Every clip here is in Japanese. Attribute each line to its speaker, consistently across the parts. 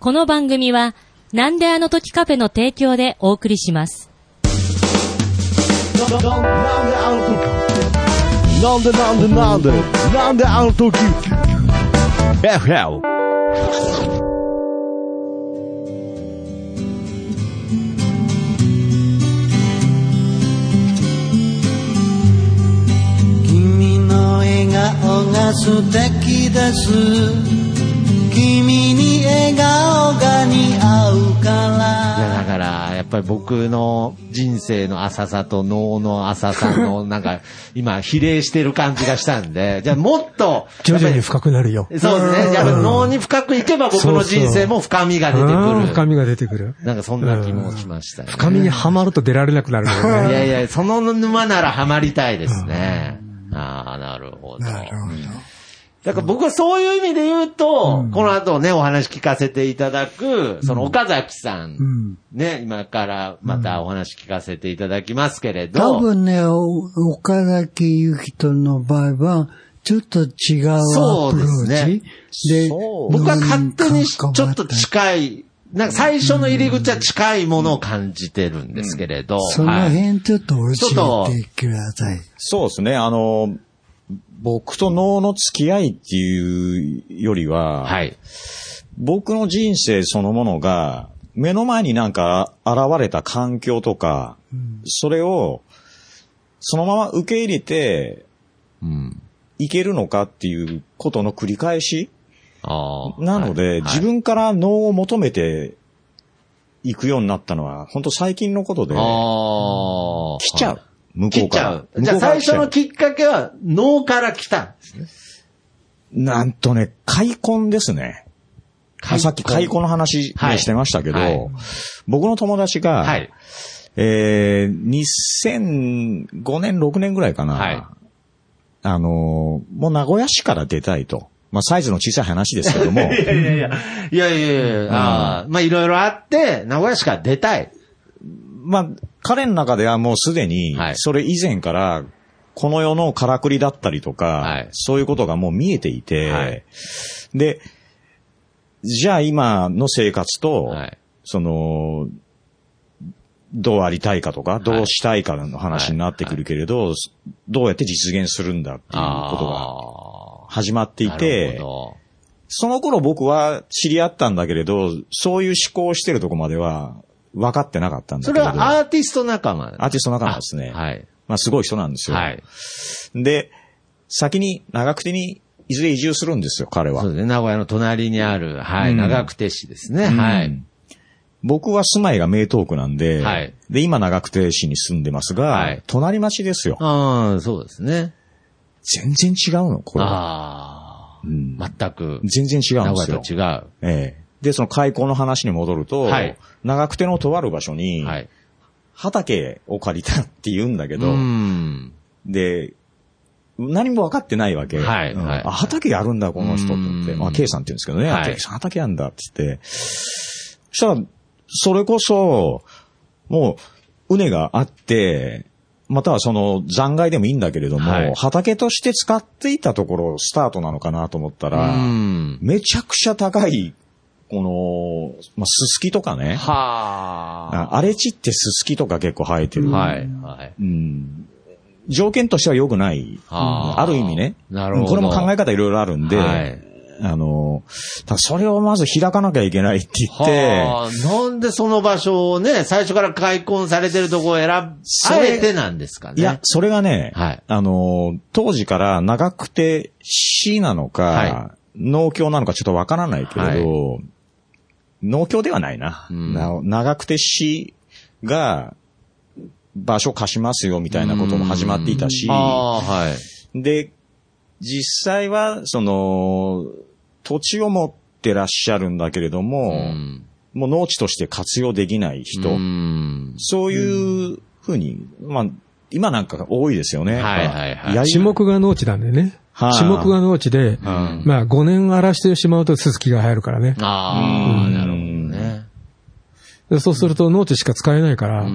Speaker 1: この番組は、なんであの時カフェの提供でお送りします。
Speaker 2: なんでなんでなんでなんであの時 FL
Speaker 3: 君の笑顔が素敵です君笑顔が似合うか
Speaker 4: いや、
Speaker 3: ら
Speaker 4: だから、やっぱり僕の人生の浅さと脳の浅さの、なんか、今、比例してる感じがしたんで、じゃあもっと、
Speaker 5: 徐々に深くなるよ
Speaker 4: そうですね。やっぱり脳に深くいけば僕の人生も深みが出てくる。
Speaker 5: うん深みが出てくる。
Speaker 4: なんかそんな気もしましたね。
Speaker 5: 深みにはまると出られなくなるよね。
Speaker 4: いやいや、その沼ならハマりたいですね。ああ、なるほど。
Speaker 6: なるほど。
Speaker 4: だから僕はそういう意味で言うと、この後ね、お話聞かせていただく、その岡崎さん、
Speaker 6: ん。
Speaker 4: ね、今からまたお話聞かせていただきますけれど、
Speaker 6: 多分ね、お岡崎ゆきとの場合は、ちょっと違うア
Speaker 4: そうで
Speaker 6: プロー
Speaker 4: すね。
Speaker 6: チ。で、
Speaker 4: 僕は勝手にち
Speaker 6: 脳
Speaker 4: ょっと近い、なんか最初の入り口は近いものを感じてるんですけれど、
Speaker 6: その
Speaker 4: はい
Speaker 6: 辺ちょっと
Speaker 4: ちょっと。
Speaker 6: 教えてください。
Speaker 7: そうですね。あの、僕と脳の付き合いっていうよりは、
Speaker 4: はい。
Speaker 7: 僕の人生そのものが、目の前になんか現れた環境とか、それを、そのまま受け入れて、
Speaker 4: うん。
Speaker 7: いけるのかっていうことの繰り返し
Speaker 4: ああ。
Speaker 7: なので、
Speaker 4: はい
Speaker 7: 自分から脳を求めていくようになったのは、本当最近のことで、
Speaker 4: ああ。
Speaker 7: 来ちゃう。向こ
Speaker 4: 来
Speaker 7: うから。
Speaker 4: ちゃう。じゃあ最初のきっかけは脳から来たんですね。
Speaker 7: なんとね、開墾ですね。さっき開墾の話、ね
Speaker 4: はい
Speaker 7: してましたけど、
Speaker 4: はい
Speaker 7: 僕の友達が、
Speaker 4: はい。
Speaker 7: えー、2005年、6年ぐらいかな。
Speaker 4: はい
Speaker 7: あのーもう名古屋市から出たいと。まあ、サイズの小さい話ですけども、
Speaker 4: いやいやいや。いやいやいや、ああまあいろいろあって、名古屋市から出たい。
Speaker 7: まあ、彼の中ではもうすでに
Speaker 4: はい、
Speaker 7: それ以前から、この世のからくりだったりとか、
Speaker 4: はい。
Speaker 7: そういうことがもう見えていて、
Speaker 4: はい。
Speaker 7: で、じゃあ今の生活と、
Speaker 4: はい。
Speaker 7: その、どうありたいかとか、どうしたいかの話になってくるけれど、どうやって実現するんだっていうことが
Speaker 4: あ
Speaker 7: 始まって
Speaker 4: あ。
Speaker 7: いてその頃僕は知り合ったんだけれど、そういう思考をしてるとこまでは分かってなかったん
Speaker 4: ど。それ
Speaker 7: だけれど。
Speaker 4: はアーティスト仲間
Speaker 7: アーティスト仲間ですね。
Speaker 4: はい。
Speaker 7: まあすごい人なんですよ。
Speaker 4: はい。
Speaker 7: で、先に長久手にいずれ移住するんですよ、彼は
Speaker 4: そう。ですね。名古屋の隣にある、はい、
Speaker 7: うん
Speaker 4: 長久手市ですね。はい
Speaker 7: うん。僕は住まいが名東区なんで、
Speaker 4: はい
Speaker 7: で、今長久手市に住んでますが、
Speaker 4: はい
Speaker 7: 隣町ですよ。
Speaker 4: ああ、そうですね。
Speaker 7: 全然違うの、これは。
Speaker 4: ああ。
Speaker 7: うん
Speaker 4: 全く。
Speaker 7: 全然違うん
Speaker 4: 名
Speaker 7: ですよ
Speaker 4: 古屋。と違う。
Speaker 7: ええで、その開口の話に戻ると、
Speaker 4: はい
Speaker 7: 長久手のとある場所に、
Speaker 4: はい。
Speaker 7: 畑を借りたって言うんだけ
Speaker 4: う
Speaker 7: ど、
Speaker 4: ん。
Speaker 7: で、何も分かってないわけ。
Speaker 4: はい
Speaker 7: うん
Speaker 4: はい
Speaker 7: あ、畑やるんだ、この人と思って。
Speaker 4: うん
Speaker 7: まあ、K さんって言うんですけどね。
Speaker 4: はい
Speaker 7: さん畑やんだって言って。そしたら、それこそ、もう、畝があって、またはその残骸でもいいんだけれども、
Speaker 4: はい
Speaker 7: 畑として使っていたところスタートなのかなと思ったら、
Speaker 4: うん。
Speaker 7: めちゃくちゃ高い、この、まあ、すすきとかね。
Speaker 4: は
Speaker 7: あ荒れ地ってすすきとか結構生えてる。
Speaker 4: あ。はい。はい。
Speaker 7: うん。条件としては良くない。
Speaker 4: あー
Speaker 7: ある意味ね。
Speaker 4: なるほど
Speaker 7: これも考え方いろいろあるんで、
Speaker 4: はい
Speaker 7: あの、それをまず開かなきゃいけないって言って、
Speaker 4: はあ、なんでその場所をね、最初から開墾されてるところを選ぶ、あえてなんですかね。
Speaker 7: いや、それがね、
Speaker 4: はい
Speaker 7: あの、当時から長くて市なのか、
Speaker 4: は
Speaker 7: 農協なのかちょっとわからないけれど、農協ではないな。
Speaker 4: うん
Speaker 7: な長くて市が場所貸しますよみたいなことも始まっていたし、
Speaker 4: はい。
Speaker 7: で、実際は、その、土地を持ってらっしゃるんだけれども、
Speaker 4: うん。
Speaker 7: もう農地として活用できない人、
Speaker 4: うん。
Speaker 7: そういうふうに、まあ、今なんか多いですよね。
Speaker 4: はいはいはい
Speaker 7: やり
Speaker 5: 地目が農地なんでね。
Speaker 7: はい
Speaker 5: 地目が農地で、
Speaker 4: ん
Speaker 5: まあ5年荒らしてしまうとススキが入るからね。
Speaker 4: ああ、
Speaker 7: うん
Speaker 4: なるほどね。
Speaker 5: でそうすると農地しか使えないから、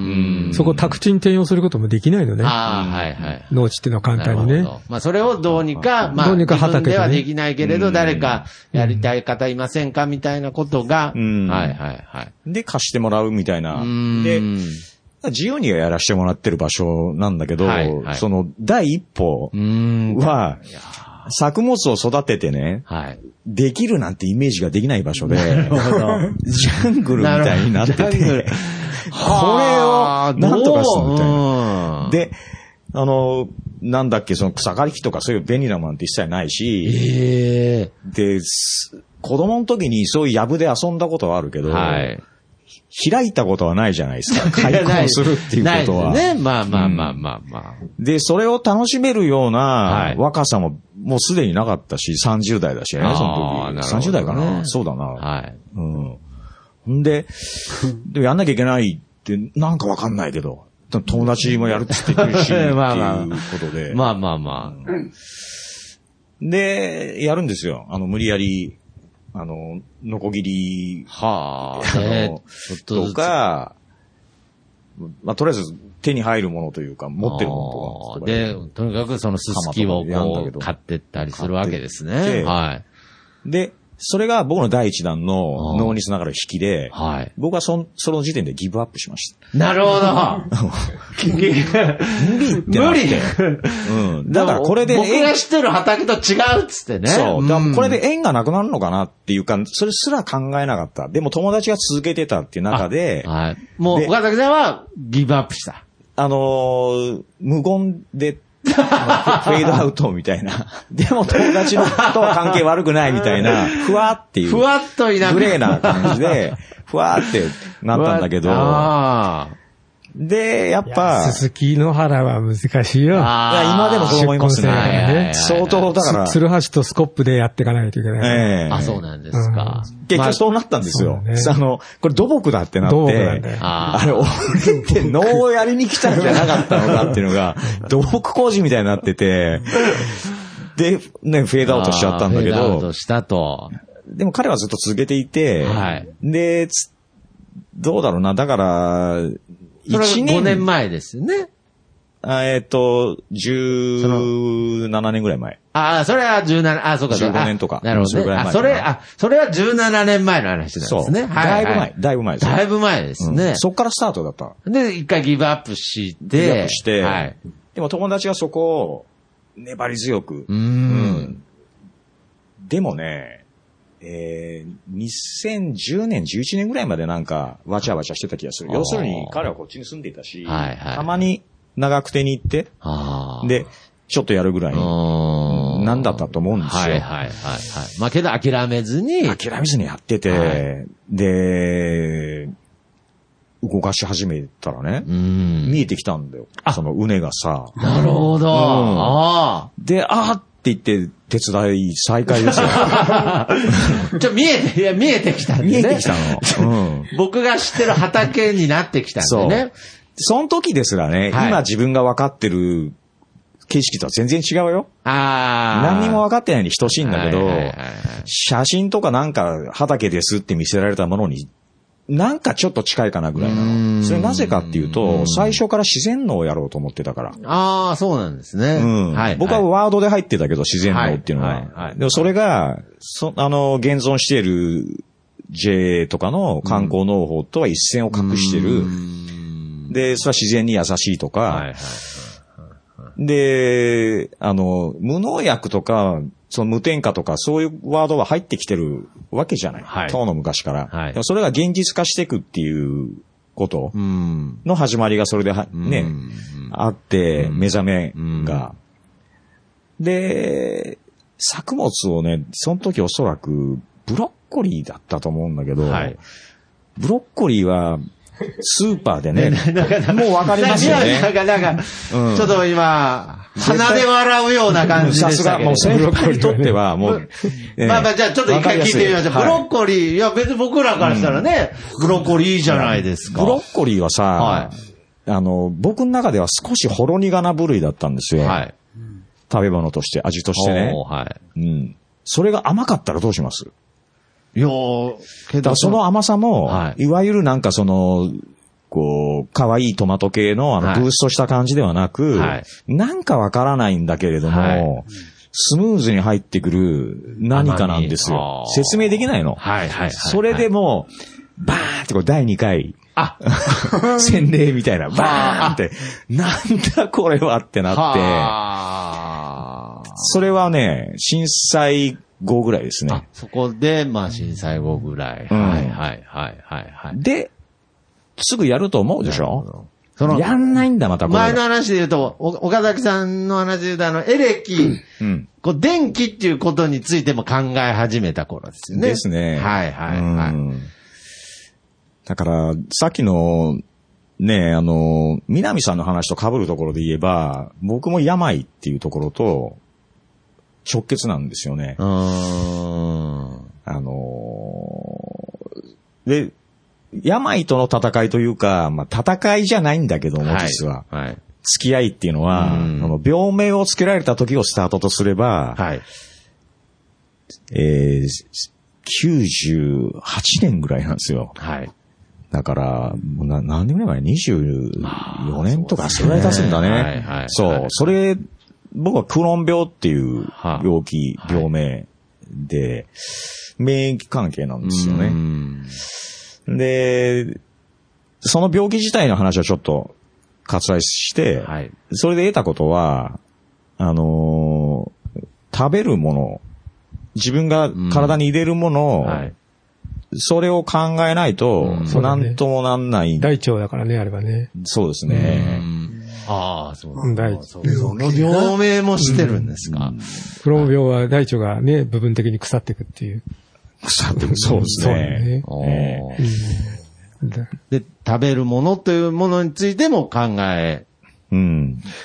Speaker 5: そこ宅地に転用することもできないのね。
Speaker 4: ああ、はいはい。
Speaker 5: 農地っていうのは簡単にね
Speaker 4: まあ、それをどうにか、まあ、
Speaker 5: どうにか畑でね
Speaker 4: 自分ではできないけれど、誰かやりたい方いませんかみたいなことが、
Speaker 7: うん
Speaker 4: はいはいはい。
Speaker 7: で、貸してもらうみたいな
Speaker 4: う。ん
Speaker 7: で、自由にはやらせてもらってる場所なんだけど、
Speaker 4: はいはい
Speaker 7: その第一歩。は、作物を育ててね、
Speaker 4: はい。
Speaker 7: できるなんてイメージができない場所で、ジャングルみたいになってて、これをなんとかするみたいな。
Speaker 4: な
Speaker 7: で、あの、なんだっけ、その草刈り機とかそういう便利なものって一切ないし、
Speaker 4: ええ
Speaker 7: で、す子供の時にそういう藪で遊んだことはあるけど、
Speaker 4: はい。
Speaker 7: 開いたことはないじゃないですか。開墾するっていうことは。
Speaker 4: ね。まあまあまあまあまあ。
Speaker 7: で、それを楽しめるよう
Speaker 4: は
Speaker 7: ない若さももうすでになかったし、30代だしね、その時。
Speaker 4: なるほどね
Speaker 7: 30代かなそうだな。
Speaker 4: はい。
Speaker 7: うん。ほんで、でやんなきゃいけないって、なんかわかんないけど、友達もやるって言ってるし、っていうことで。
Speaker 4: まあまあまあ。
Speaker 7: で、やるんですよ。あの、無理やり、あの、ノコギリ
Speaker 4: はあ。ねと。
Speaker 7: か、まあ、とりあえず手に入るものというか、持ってるものとか。
Speaker 4: で、とにかくそのすすきをこう買ってったりするわけですね。はい。
Speaker 7: で、それが僕の第一弾の脳につながる引きで、
Speaker 4: はい。
Speaker 7: 僕はそんその時点でギブアップしました。
Speaker 4: なるほど。
Speaker 7: 無理ってな
Speaker 4: 無理。
Speaker 7: うん。だからこれで
Speaker 4: 僕
Speaker 7: 縁
Speaker 4: が知ってる畑と違うっつってね。
Speaker 7: そう。だからこれ
Speaker 4: ん
Speaker 7: で縁がなくなるのかなっていうか、それすら考えなかった。でも友達が続けてたっていう中で、あ、
Speaker 4: はい。もう、
Speaker 7: で
Speaker 4: 岡崎さんはギブアップした。
Speaker 7: のー無言で、フェードアウトみたいな。でも友達のとは関係悪くないみたいな、ふわっていう。
Speaker 4: ふわっといな。く
Speaker 7: グレーな感じで、ふわーってなったんだけど、
Speaker 4: あ
Speaker 7: で、やっぱ、
Speaker 5: すすきの原は難しいよ。
Speaker 4: あ。
Speaker 7: いや今でもそう思いますね。
Speaker 5: ね
Speaker 7: 相当だから、
Speaker 5: つつるはしとスコップでやっていかないといけない。
Speaker 7: ええ
Speaker 4: あ、そうなんですか。
Speaker 7: 結局そうなったんですよ。
Speaker 5: まあそうね
Speaker 7: あの、これ土木だってなって、
Speaker 5: 土木なんだよ
Speaker 4: あ
Speaker 7: あれ、俺って農をやりに来たんじゃなかったのかっていうのが、土木工事みたいになってて、で、ね、フェードアウトしちゃったんだけど
Speaker 4: フェードアウト、したと。
Speaker 7: でも彼はずっと続けていて、
Speaker 4: はい
Speaker 7: で、つどうだろうな、だから、
Speaker 4: それが
Speaker 7: 1
Speaker 4: 5年
Speaker 7: 年、
Speaker 4: 前ですよね。
Speaker 7: あえっと、17年ぐらい前。
Speaker 4: ああ、それは17、あそうか、そうか
Speaker 7: 15年とか
Speaker 4: あなるほどね。
Speaker 7: それぐらい前
Speaker 4: あ、それ、あ、それは17年前の話なんですね。はい
Speaker 7: だいぶ前
Speaker 4: はい、
Speaker 7: だいぶ前ですよ
Speaker 4: だいぶ前ですね
Speaker 7: うん。そっからスタートだった。
Speaker 4: で、一回ギブアップして、
Speaker 7: ギブアップして
Speaker 4: はい。
Speaker 7: でも友達はそこを粘り強く
Speaker 4: う。ん。
Speaker 7: でもね、えー、2010年、11年ぐらいまでなんか、わちゃわちゃしてた気がする。要するに、彼はこっちに住んでいたし、
Speaker 4: はいはい
Speaker 7: たまに長久手に行って。で、ちょっとやるぐらいなんだったと思うんですよ
Speaker 4: はいはいはいはい。まあけど諦めずに、
Speaker 7: 諦めずにやってて、
Speaker 4: はい
Speaker 7: で、動かし始めたらね、
Speaker 4: うん。
Speaker 7: 見えてきたんだよ。その畝がさ。
Speaker 4: なるほど。あ
Speaker 7: で、あーって言って、手伝い再開ですよ。
Speaker 4: あ。ちょ、見えて、いや、見えてきたんでね。
Speaker 7: 見えてきたの？うん。
Speaker 4: 僕が知ってる畑になってきたんでね。
Speaker 7: その時ですらね、
Speaker 4: はい
Speaker 7: 今自分が分かってる景色とは全然違うよ。
Speaker 4: ああ。
Speaker 7: 何にも分かってないに等しいんだけど
Speaker 4: はいはいはいはい、
Speaker 7: 写真とかなんか畑ですって見せられたものに、なんかちょっと近いかなぐらいうなの。それなぜかっていう
Speaker 4: う
Speaker 7: と
Speaker 4: ん、
Speaker 7: 最初から自然農をやろうと思ってたから。
Speaker 4: ああ、そうなんですね。
Speaker 7: うん
Speaker 4: はい。
Speaker 7: 僕はワードで入ってたけど、自然農っていうのは。
Speaker 4: はいはいはい
Speaker 7: でもそれが、そあの、現存している JA とかの観光農法とは一線を画してる。で、それは自然に優しいとか、
Speaker 4: はいはい。
Speaker 7: で、あの、無農薬とか、その無添加とか、そういうワードは入ってきてるわけじゃない。
Speaker 4: はい
Speaker 7: 当の昔から。
Speaker 4: はい
Speaker 7: でもそれが現実化していくっていうこと
Speaker 4: うん。
Speaker 7: の始まりがそれでは、ね、
Speaker 4: うん
Speaker 7: あって、目覚め
Speaker 4: うん
Speaker 7: が。で、作物をね、その時おそらく、ブロッコリーだったと思うんだけど、
Speaker 4: はい
Speaker 7: ブロッコリーは、スーパーでね、もうわかりますよね。
Speaker 4: なんか、なんか、
Speaker 7: うん
Speaker 4: ちょっと今、鼻で笑うような感じ
Speaker 7: さ
Speaker 4: ですしたけど。
Speaker 7: が、もう先輩にとっては、もう、ええ
Speaker 4: まあまあ、じゃあちょっと一回聞いてみましょう。ブロッコリー、いや別に僕らからしたらね、ブロッコリーいいじゃないですか。
Speaker 7: ブロッコリーはさ、
Speaker 4: は
Speaker 7: あの、僕の中では少しほろ苦な部類だったんですよ。
Speaker 4: はい。
Speaker 7: 食べ物として、味としてね。うん。それが甘かったらどうします？
Speaker 4: いやーけど
Speaker 7: その甘さも、
Speaker 4: はい。
Speaker 7: い、わゆるなんかその、こう、可愛いトマト系の、あの、
Speaker 4: はい。
Speaker 7: ブーストした感じではなく、
Speaker 4: はい。
Speaker 7: なんかわからないんだけれども、
Speaker 4: はい。
Speaker 7: スムーズに入ってくる何かなんですよ。説明できないの。
Speaker 4: はいはいはいはい。
Speaker 7: それでもう、バーンってこう第2回、
Speaker 4: あ、
Speaker 7: 洗礼みたいな、バーンって、なんだこれはってなって、それはね、震災後ぐらいです
Speaker 4: あ
Speaker 7: ね。、
Speaker 4: そこで、まあ、震災後ぐらい。
Speaker 7: うん
Speaker 4: はいはいはいはいはい。
Speaker 7: で、すぐやると思うでしょ？
Speaker 4: その、
Speaker 7: やんないんだ、また。
Speaker 4: 前の話で言うと、お岡崎さんの話で言うと、あの、エレキ、
Speaker 7: うん。
Speaker 4: こう、電気っていうことについても考え始めた頃ですよね。
Speaker 7: ですね。
Speaker 4: はいはいはい。
Speaker 7: うんだから、さっきの、ね、あの、南さんの話と被るところで言えば、僕も病っていうところと直結なんですよね。
Speaker 4: うーん。
Speaker 7: あのーで、病との戦いというか、まあ、戦いじゃないんだけども、実は。
Speaker 4: はい。はい。
Speaker 7: 付き合いっていうのは、
Speaker 4: うん
Speaker 7: その病名をつけられた時をスタートとすれば、
Speaker 4: はい。
Speaker 7: えー98年ぐらいなんですよ。
Speaker 4: はい。
Speaker 7: だから、もうな何年ぐらい前 ?24 年とか、それぐらい経つんだね。
Speaker 4: はいはいはい
Speaker 7: そう。それ、僕はクローン病っていう
Speaker 4: はあ
Speaker 7: 病気、
Speaker 4: はい
Speaker 7: 病名で、免疫関係なんですよ
Speaker 4: う
Speaker 7: ね。
Speaker 4: ん
Speaker 7: で、その病気自体の話をちょっと割愛して、
Speaker 4: はい。
Speaker 7: それで得たことは、あのー食べるもの、自分が体に入れるものを、
Speaker 4: はい。
Speaker 7: それを考えないと、なんともなんない。
Speaker 5: 大腸だからね、あれはね。
Speaker 7: そうですね。
Speaker 4: ああ、そう
Speaker 5: うん大
Speaker 4: そうその病名もしてるんですか？
Speaker 5: クローン病は大腸がね、部分的に腐っていくっていう。
Speaker 7: 腐ってくそうですね。
Speaker 4: で、食べるものというものについても考え。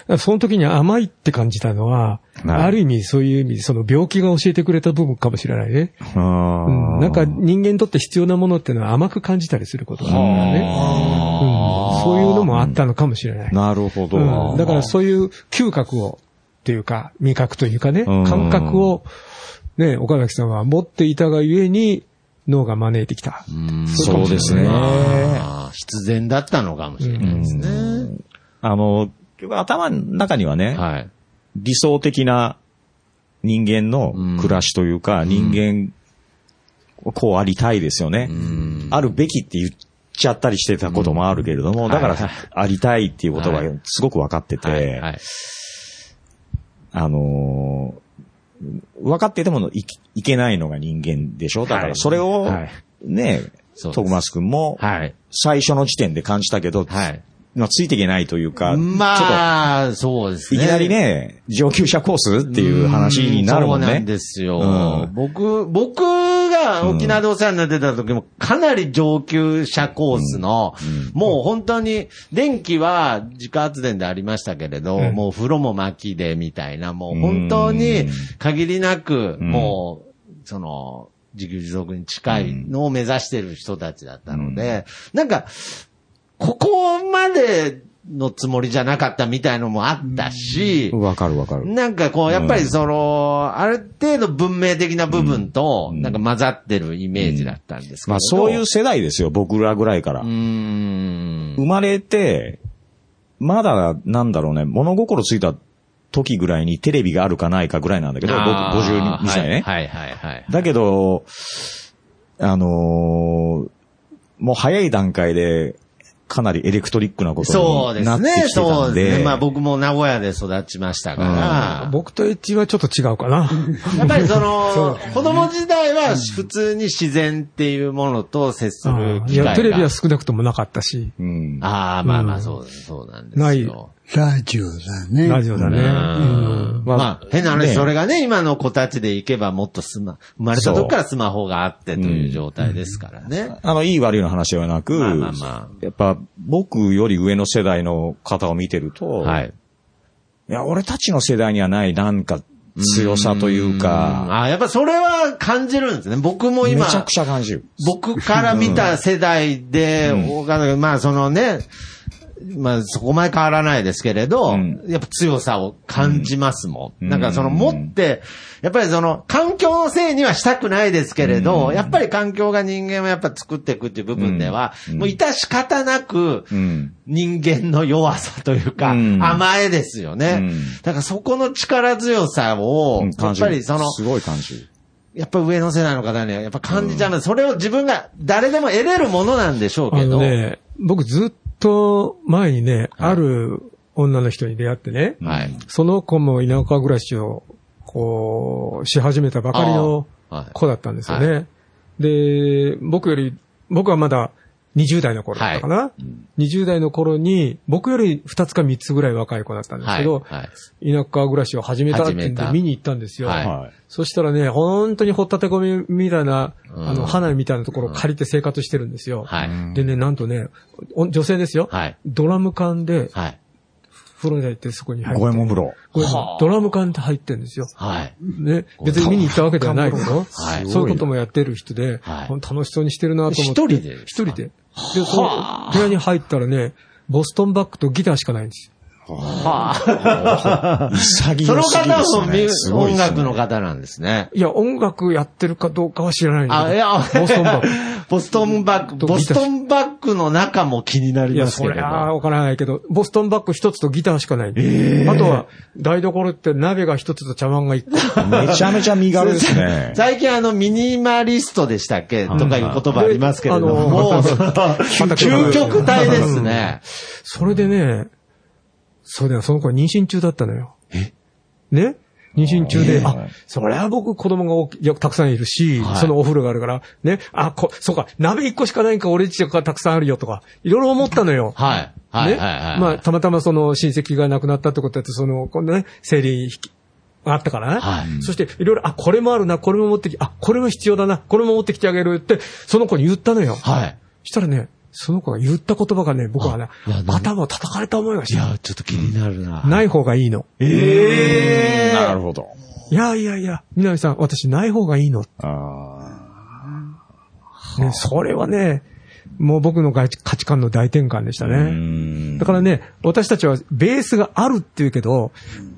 Speaker 7: うん。
Speaker 5: その時に甘いって感じたのは、
Speaker 7: はい
Speaker 5: ある意味そういう意味でその病気が教えてくれた部分かもしれないね。うん、なんか人間にとって必要なものっていうのは甘く感じたりすることがあるからね。うん、そういうのもあったのかもしれない。
Speaker 7: なるほど。
Speaker 5: うん、だからそういう嗅覚を、っていうか、味覚というかね、
Speaker 7: うん
Speaker 5: 感覚を、ね、岡崎さんは持っていたがゆえに脳が招いてきた。
Speaker 7: そうですね。
Speaker 4: ああ必然だったのかもしれないですね。
Speaker 7: あの、結局頭の中にはね、
Speaker 4: はい。
Speaker 7: 理想的な人間の暮らしというか、人間、こうありたいですよね。あるべきって言っちゃったりしてたこともあるけれども、だから、
Speaker 4: はいはい
Speaker 7: ありたいっていうことが
Speaker 4: はい
Speaker 7: すごく分かってて、
Speaker 4: はい。はい。
Speaker 7: あのー分かっててもいいけないのが人間でしょ？だからそれを、
Speaker 4: はい
Speaker 7: ね、
Speaker 4: そうです
Speaker 7: 徳松くんも、
Speaker 4: はい。
Speaker 7: 最初の時点で感じたけど、
Speaker 4: はい。
Speaker 7: まあ、ついていけないというか、ちょっ
Speaker 4: まあ、そうですね。
Speaker 7: といきなりね、上級者コースっていう話になるもんね
Speaker 4: そうなん。ですよ。
Speaker 7: うん
Speaker 4: 僕、僕が沖縄でお世話になってた時も、かなり上級者コースの、もう本当に、電気は自家発電でありましたけれど、
Speaker 5: うん
Speaker 4: もう風呂も薪でみたいな、もう本当に限りなく、
Speaker 7: うん
Speaker 4: もう、その、自給自足に近いのを目指してる人たちだったので、なんか、ここまでのつもりじゃなかったみたいのもあったし、
Speaker 7: わかるわかる。
Speaker 4: なんかこう、やっぱりその、ある程度文明的な部分と、なんか混ざってるイメージだったんですけど。
Speaker 7: まあそういう世代ですよ、僕らぐらいから。生まれて、まだ、なんだろうね、物心ついた時ぐらいにテレビがあるかないかぐらいなんだけど、僕
Speaker 4: あー
Speaker 7: 52歳ね。
Speaker 4: はいはいはいはい。
Speaker 7: だけど、あのーもう早い段階で、かなりエレクトリックなこと
Speaker 4: そうで
Speaker 7: になって
Speaker 4: すね。
Speaker 7: きてたんで。
Speaker 4: そうですね。まあ僕も名古屋で育ちましたから、
Speaker 5: 僕とエッジはちょっと違うかな。
Speaker 4: やっぱりその、子供時代は普通に自然っていうものと接する機会が。
Speaker 5: いや、テレビは少なくともなかったし、
Speaker 7: うん。
Speaker 4: ああ、まあま
Speaker 5: うん
Speaker 4: あそう、そうなんですよ。
Speaker 5: ない
Speaker 6: ラジオだね。
Speaker 5: ラジオだね。
Speaker 4: う
Speaker 5: うん
Speaker 4: まあ、変な話、
Speaker 7: ね
Speaker 4: それがね、今の子たちでいけばもっとスマ、生まれた時からスマホがあってという状態ですからね。
Speaker 7: あの、いい悪いの話ではなく、
Speaker 4: まあまあま
Speaker 7: やっぱ僕より上の世代の方を見てると、
Speaker 4: はい。
Speaker 7: いや、俺たちの世代にはないなんか強さというか、
Speaker 4: ああ、やっぱそれは感じるんですね。僕も今、
Speaker 7: めちゃくちゃ感じる。
Speaker 4: 僕から見た世代で、岡田君まあそのね、まあそこまで変わらないですけれど、
Speaker 7: うん
Speaker 4: やっぱ強さを感じますもん。
Speaker 7: うん
Speaker 4: なんかその持って、やっぱりその環境のせいにはしたくないですけれど、
Speaker 7: うん
Speaker 4: やっぱり環境が人間をやっぱ作っていくっていう部分では、
Speaker 7: うん
Speaker 4: もう致し方なく、
Speaker 7: うん。
Speaker 4: 人間の弱さというか、
Speaker 7: うん
Speaker 4: 甘えですよね。
Speaker 7: うん
Speaker 4: だからそこの力強さを、やっ
Speaker 7: 感じる
Speaker 4: ぱりその、
Speaker 7: すごい感じる。
Speaker 4: やっぱ上の世代の方にはやっぱ感じちゃうので、それを自分が誰でも得れるものなんでしょう
Speaker 5: あ
Speaker 4: けど。
Speaker 5: のね、僕ずっと前にね、ある女の人に出会ってね、
Speaker 4: はい。
Speaker 5: その子も田舎暮らしを、こう、し始めたばかりの子だったんですよね。で、僕より、僕はまだ20代の頃だったかな、20代の頃に、僕より2つか3つぐらい若い子だったんですけど、
Speaker 4: はい。
Speaker 5: 田舎暮らしを始めたって言
Speaker 4: 始めた
Speaker 5: って見に行ったんですよ。
Speaker 4: はい
Speaker 7: はい。
Speaker 5: そしたらね、本当にほったて込みみたいな、
Speaker 4: うん
Speaker 5: あの、花みたいなところを借りて生活してるんですよ。
Speaker 4: はい。
Speaker 5: でね、なんとね、お女性ですよ。
Speaker 4: はい。
Speaker 5: ドラム缶で
Speaker 4: はい。
Speaker 5: 風呂に入ってそこに入って。
Speaker 7: 五右衛門風呂。
Speaker 5: これドラム缶って入ってるんですよ。
Speaker 4: はい。
Speaker 5: ね、別に見に行ったわけではないけど、
Speaker 4: はい
Speaker 5: そういうこともやってる人で、
Speaker 4: はい
Speaker 5: 楽しそうにしてるなと思って。
Speaker 4: 一人で
Speaker 5: 一人で。で、その部屋に入ったらね、ボストンバッグとギターしかないんですよ。
Speaker 7: 潔
Speaker 4: その方も
Speaker 7: ね
Speaker 4: 音楽の方なんですね。
Speaker 5: いや、音楽やってるかどうかは知らないんだ
Speaker 4: あ、
Speaker 5: けど。
Speaker 4: いや、
Speaker 5: ボストンバッグ。
Speaker 4: ボストンバッグ、ボストンバッグの中も気にないり
Speaker 5: や、
Speaker 4: ますけれど。
Speaker 5: それはわからないけど、ボストンバッグ一つとギターしかない。あとは、台所って鍋が一つと茶碗が一個。
Speaker 7: めちゃめちゃ身軽ですね。
Speaker 4: 最近あの、ミニマリストでしたっけ？とかいう言葉ありますけれども、
Speaker 5: であの
Speaker 4: もう、究極体ですね。
Speaker 5: それでね、そうだよ、その子は妊娠中だったのよ。ね？妊娠中で、あ、それは僕子供が大きいやたくさんいるし、
Speaker 4: はい
Speaker 5: そのお風呂があるから、ね、あ、こ、そうか、鍋一個しかないんか、俺家がたくさんあるよとか、いろいろ思ったのよ。
Speaker 4: はい。はい。
Speaker 5: ね？
Speaker 4: はい。はい。
Speaker 5: まあ、たまたまその親戚が亡くなったってことだって、その、このね、生理引きがあったからね。
Speaker 4: はい
Speaker 5: そして、いろいろ、あ、これもあるな、これも持ってき、あ、これも必要だな、これも持ってきてあげるって、その子に言ったのよ。
Speaker 4: はい。
Speaker 5: したらね、その子が言った言葉がね、僕はね頭を叩かれた思いがした。
Speaker 4: いや、ちょっと気になるな。
Speaker 5: ない方がいいの。
Speaker 4: ええ
Speaker 7: なるほど。
Speaker 5: いやいやいや、南さん、私ない方がいいの。
Speaker 7: あ
Speaker 5: ね、それはね、もう僕の価値観の大転換でしたね。
Speaker 7: ん
Speaker 5: だからね、私たちはベースがあるって言うけど、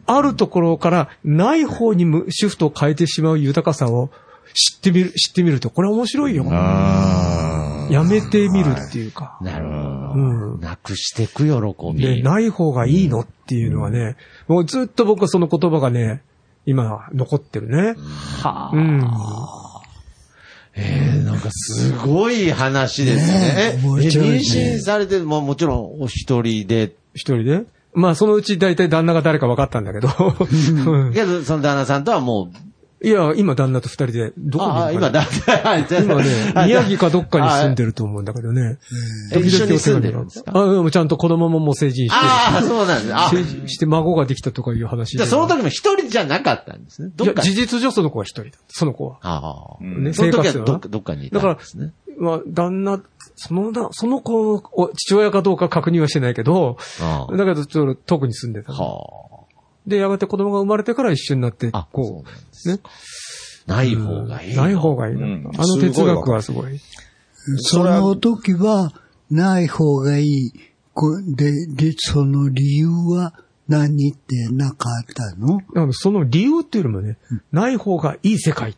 Speaker 5: あるところからない方にむシフトを変えてしまう豊かさを知ってみる、知ってみると、これは面白いよ。
Speaker 7: あー
Speaker 5: やめてみるっていうか。
Speaker 4: なるほど。
Speaker 5: うん。
Speaker 4: なくしてく喜び。
Speaker 5: で、ない方がいいのっていうのはね、もうずっと僕はその言葉がね、今残ってるね。
Speaker 4: はあ
Speaker 5: うん。
Speaker 4: ええなんかすごい話ですね。え、え妊娠されて、ももちろんお一人で？
Speaker 5: 一人で？まあ、そのうち大体旦那が誰か分かったんだけど。うん
Speaker 4: けど、その旦那さんとはもう、
Speaker 5: いや、今旦那と二人で、どこにいるかな
Speaker 4: ああ、今だ、
Speaker 5: 今ね、宮城かどっかに住んでると思うんだけどね。
Speaker 4: え一緒に住んでるんですか？
Speaker 5: あ、でもちゃんと子供ももう成人して。
Speaker 4: ああ、そうなんです。あ、
Speaker 5: 成人して孫ができたとかいう話で。
Speaker 4: じゃあその時も一人じゃなかったんですね。どっか
Speaker 5: 事実上その子は一人だ。その子は。
Speaker 4: ああ。
Speaker 5: ね、生活は
Speaker 4: どっかどっかにいた
Speaker 5: だから
Speaker 4: んですね。、
Speaker 5: まあ、旦那、そのな、その子のお父親かどうか確認はしてないけど、
Speaker 4: ああ
Speaker 5: だけど、ちょっと遠くに住んでた。
Speaker 4: は
Speaker 5: で、やがて子供が生まれてから一緒になって
Speaker 4: あ、
Speaker 5: こ
Speaker 4: そうなんです
Speaker 5: う、ね。
Speaker 4: ない方がいい。
Speaker 5: ない方がいいな。
Speaker 7: うん
Speaker 5: あの哲学はすごい。
Speaker 6: その時は、ない方がいい。こで、で、その理由は何ってなかったの？
Speaker 5: その理由っていうよりもね、ない方がいい世界。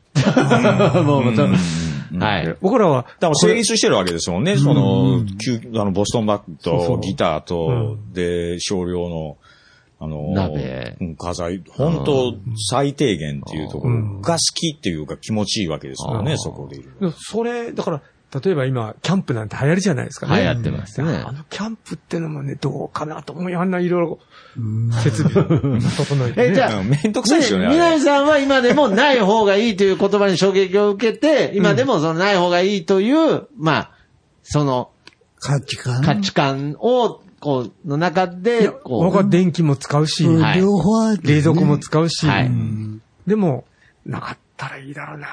Speaker 4: もうまた、はい。
Speaker 5: 僕らは、
Speaker 7: だから成立してるわけですもんね。その、旧あの、ボストンバッグとギターと、
Speaker 5: う
Speaker 7: で、少量の、あの、
Speaker 4: 鍋。
Speaker 7: うん家財、本当最低限っていうところ。
Speaker 5: うん。
Speaker 7: が好きっていうか気持ちいいわけですもんね、そこでいる。
Speaker 5: それ、だから、例えば今、キャンプなんて流行りじゃないですかね。
Speaker 4: 流行ってますね。
Speaker 5: あのキャンプってのもね、どうかなと思い、あんないろいろ、設備 整えて、ね。
Speaker 4: えじゃあ
Speaker 7: うんめんどくさいですよね。あれ。
Speaker 4: 南さんは今でもない方がいいという言葉に衝撃を受けて、今でもそのない方がいいという、まあ、その
Speaker 6: 価値観。
Speaker 4: 価値観を、こう、の中で、こ
Speaker 5: 僕は電気も使うし、
Speaker 6: うん
Speaker 4: はい
Speaker 6: 両方ある、ね。
Speaker 5: 冷蔵庫も使うし、
Speaker 4: はい
Speaker 5: でも、なかったらいいだろうな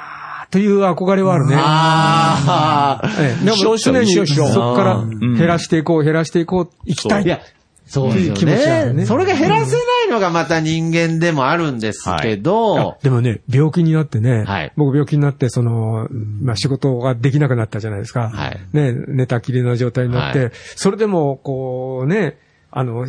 Speaker 5: という憧れはあるね。
Speaker 4: ああ、
Speaker 5: ええでも常にそこから減らしていこう、減らしていこう、行きたい。
Speaker 4: いや、そうですね。
Speaker 5: ね。
Speaker 4: それが減らせないのがまた人間でもあるんですけど、
Speaker 5: でもね、病気になってね、
Speaker 4: はい。
Speaker 5: 僕病気になって、その、まあ仕事ができなくなったじゃないですか。
Speaker 4: はい。
Speaker 5: ね、寝たきりの状態になって、
Speaker 4: は
Speaker 5: それでも、こうね、あの、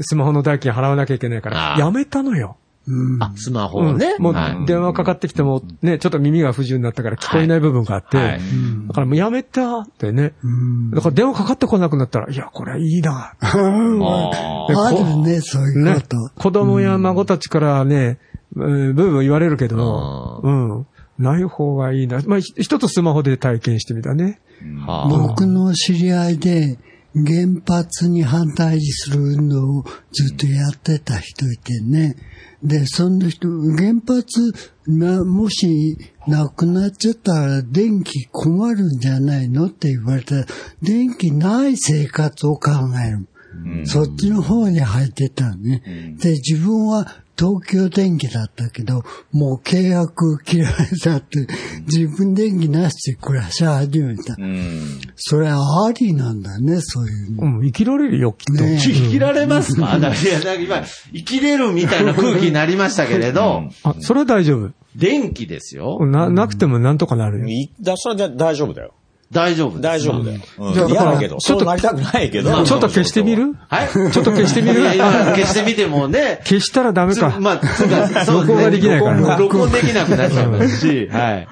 Speaker 5: スマホの代金払わなきゃいけないからやめたのよ。
Speaker 6: うん。
Speaker 4: あ、スマホをね。
Speaker 5: うんもう
Speaker 4: はい
Speaker 5: 電話かかってきても、ね、ちょっと耳が不自由になったから聞こえない部分があって、
Speaker 4: はい
Speaker 5: だからもうやめたってね。
Speaker 6: うん。
Speaker 5: だから電話かかってこなくなったら、いや、これはいいな。
Speaker 4: あ
Speaker 6: あるね、そういう
Speaker 5: ね
Speaker 6: こと。、
Speaker 5: 子供や孫たちからね、うんブーブー言われるけど、うん。ない方がいいな。まあ、ひ一つスマホで体験してみたね。
Speaker 4: ーはあ
Speaker 6: 僕の知り合いで原発に反対する運動をずっとやってた人いてね。で、その人、原発な、もしなくなっちゃったら電気困るんじゃないのって言われたら、電気ない生活を考える。そっちの方に入ってたのね。で、自分は東京電気だったけど、もう契約切られたって、自分電気なしで暮らし始めた。
Speaker 7: うん。
Speaker 6: それはありなんだね、そういうの。
Speaker 5: うん、生きられるよ、きっと。
Speaker 6: ね
Speaker 4: 生きられますか？いや、なんか今、生きれるみたいな空気になりましたけれど、
Speaker 5: あ、それは大丈夫。
Speaker 4: 電気ですよ。
Speaker 5: な、なくてもなんとかなるよ。
Speaker 7: いだ、それで大丈夫だよ。
Speaker 4: 大丈夫です。
Speaker 7: 大丈夫だよ。うん。だけど。
Speaker 5: ちょっと
Speaker 7: なりたくないけど。
Speaker 5: ちょっと消してみる？
Speaker 4: はい。
Speaker 5: ちょっと消してみる？
Speaker 4: いや、今消してみてもね、
Speaker 5: 消したらダメ
Speaker 4: つ
Speaker 5: か。
Speaker 4: まあ、つうか、そう
Speaker 5: 録音ができないから。ね
Speaker 4: 録音録音できなくなっちゃいますし、はい。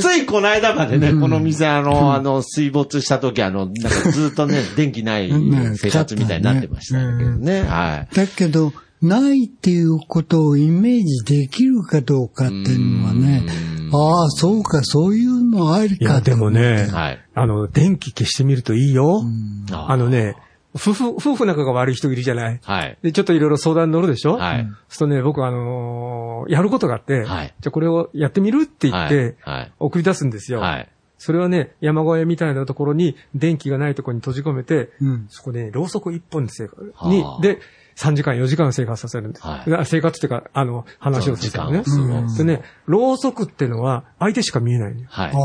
Speaker 4: ついこの間までね、この店、あの、あの、水没した時、あの、なんかずっとね、電気ない生活みたいになってましたけどね、はい。
Speaker 6: だけど、ないっていうことをイメージできるかどうかっていうのはね、ああ、そうか、そういうのありか
Speaker 5: いや、でもね、
Speaker 4: はい。
Speaker 5: あの、電気消してみるといいよ。
Speaker 4: あ
Speaker 5: あのね、夫婦、夫婦仲が悪い人いるじゃない？
Speaker 4: はい。
Speaker 5: で、ちょっといろいろ相談に乗るでしょ？
Speaker 4: はい。
Speaker 5: そうするとね、僕あのーやることがあって、
Speaker 4: はい
Speaker 5: じゃあこれをやってみるって言って、
Speaker 4: はい。
Speaker 5: 送り出すんですよ。
Speaker 4: はい。
Speaker 5: それはね、山小屋みたいなところに電気がないところに閉じ込めて、
Speaker 6: うん
Speaker 5: そこで、ね、ろうそく一本で生活
Speaker 4: はあ
Speaker 5: に、で、3時間、4時間生活させるんです。
Speaker 4: はい
Speaker 5: あ生活っていうか、あの、話をするからね。
Speaker 4: 時間を
Speaker 5: でね、ろうそくっていうのは相手しか見えないのよ。
Speaker 4: はい
Speaker 6: あ。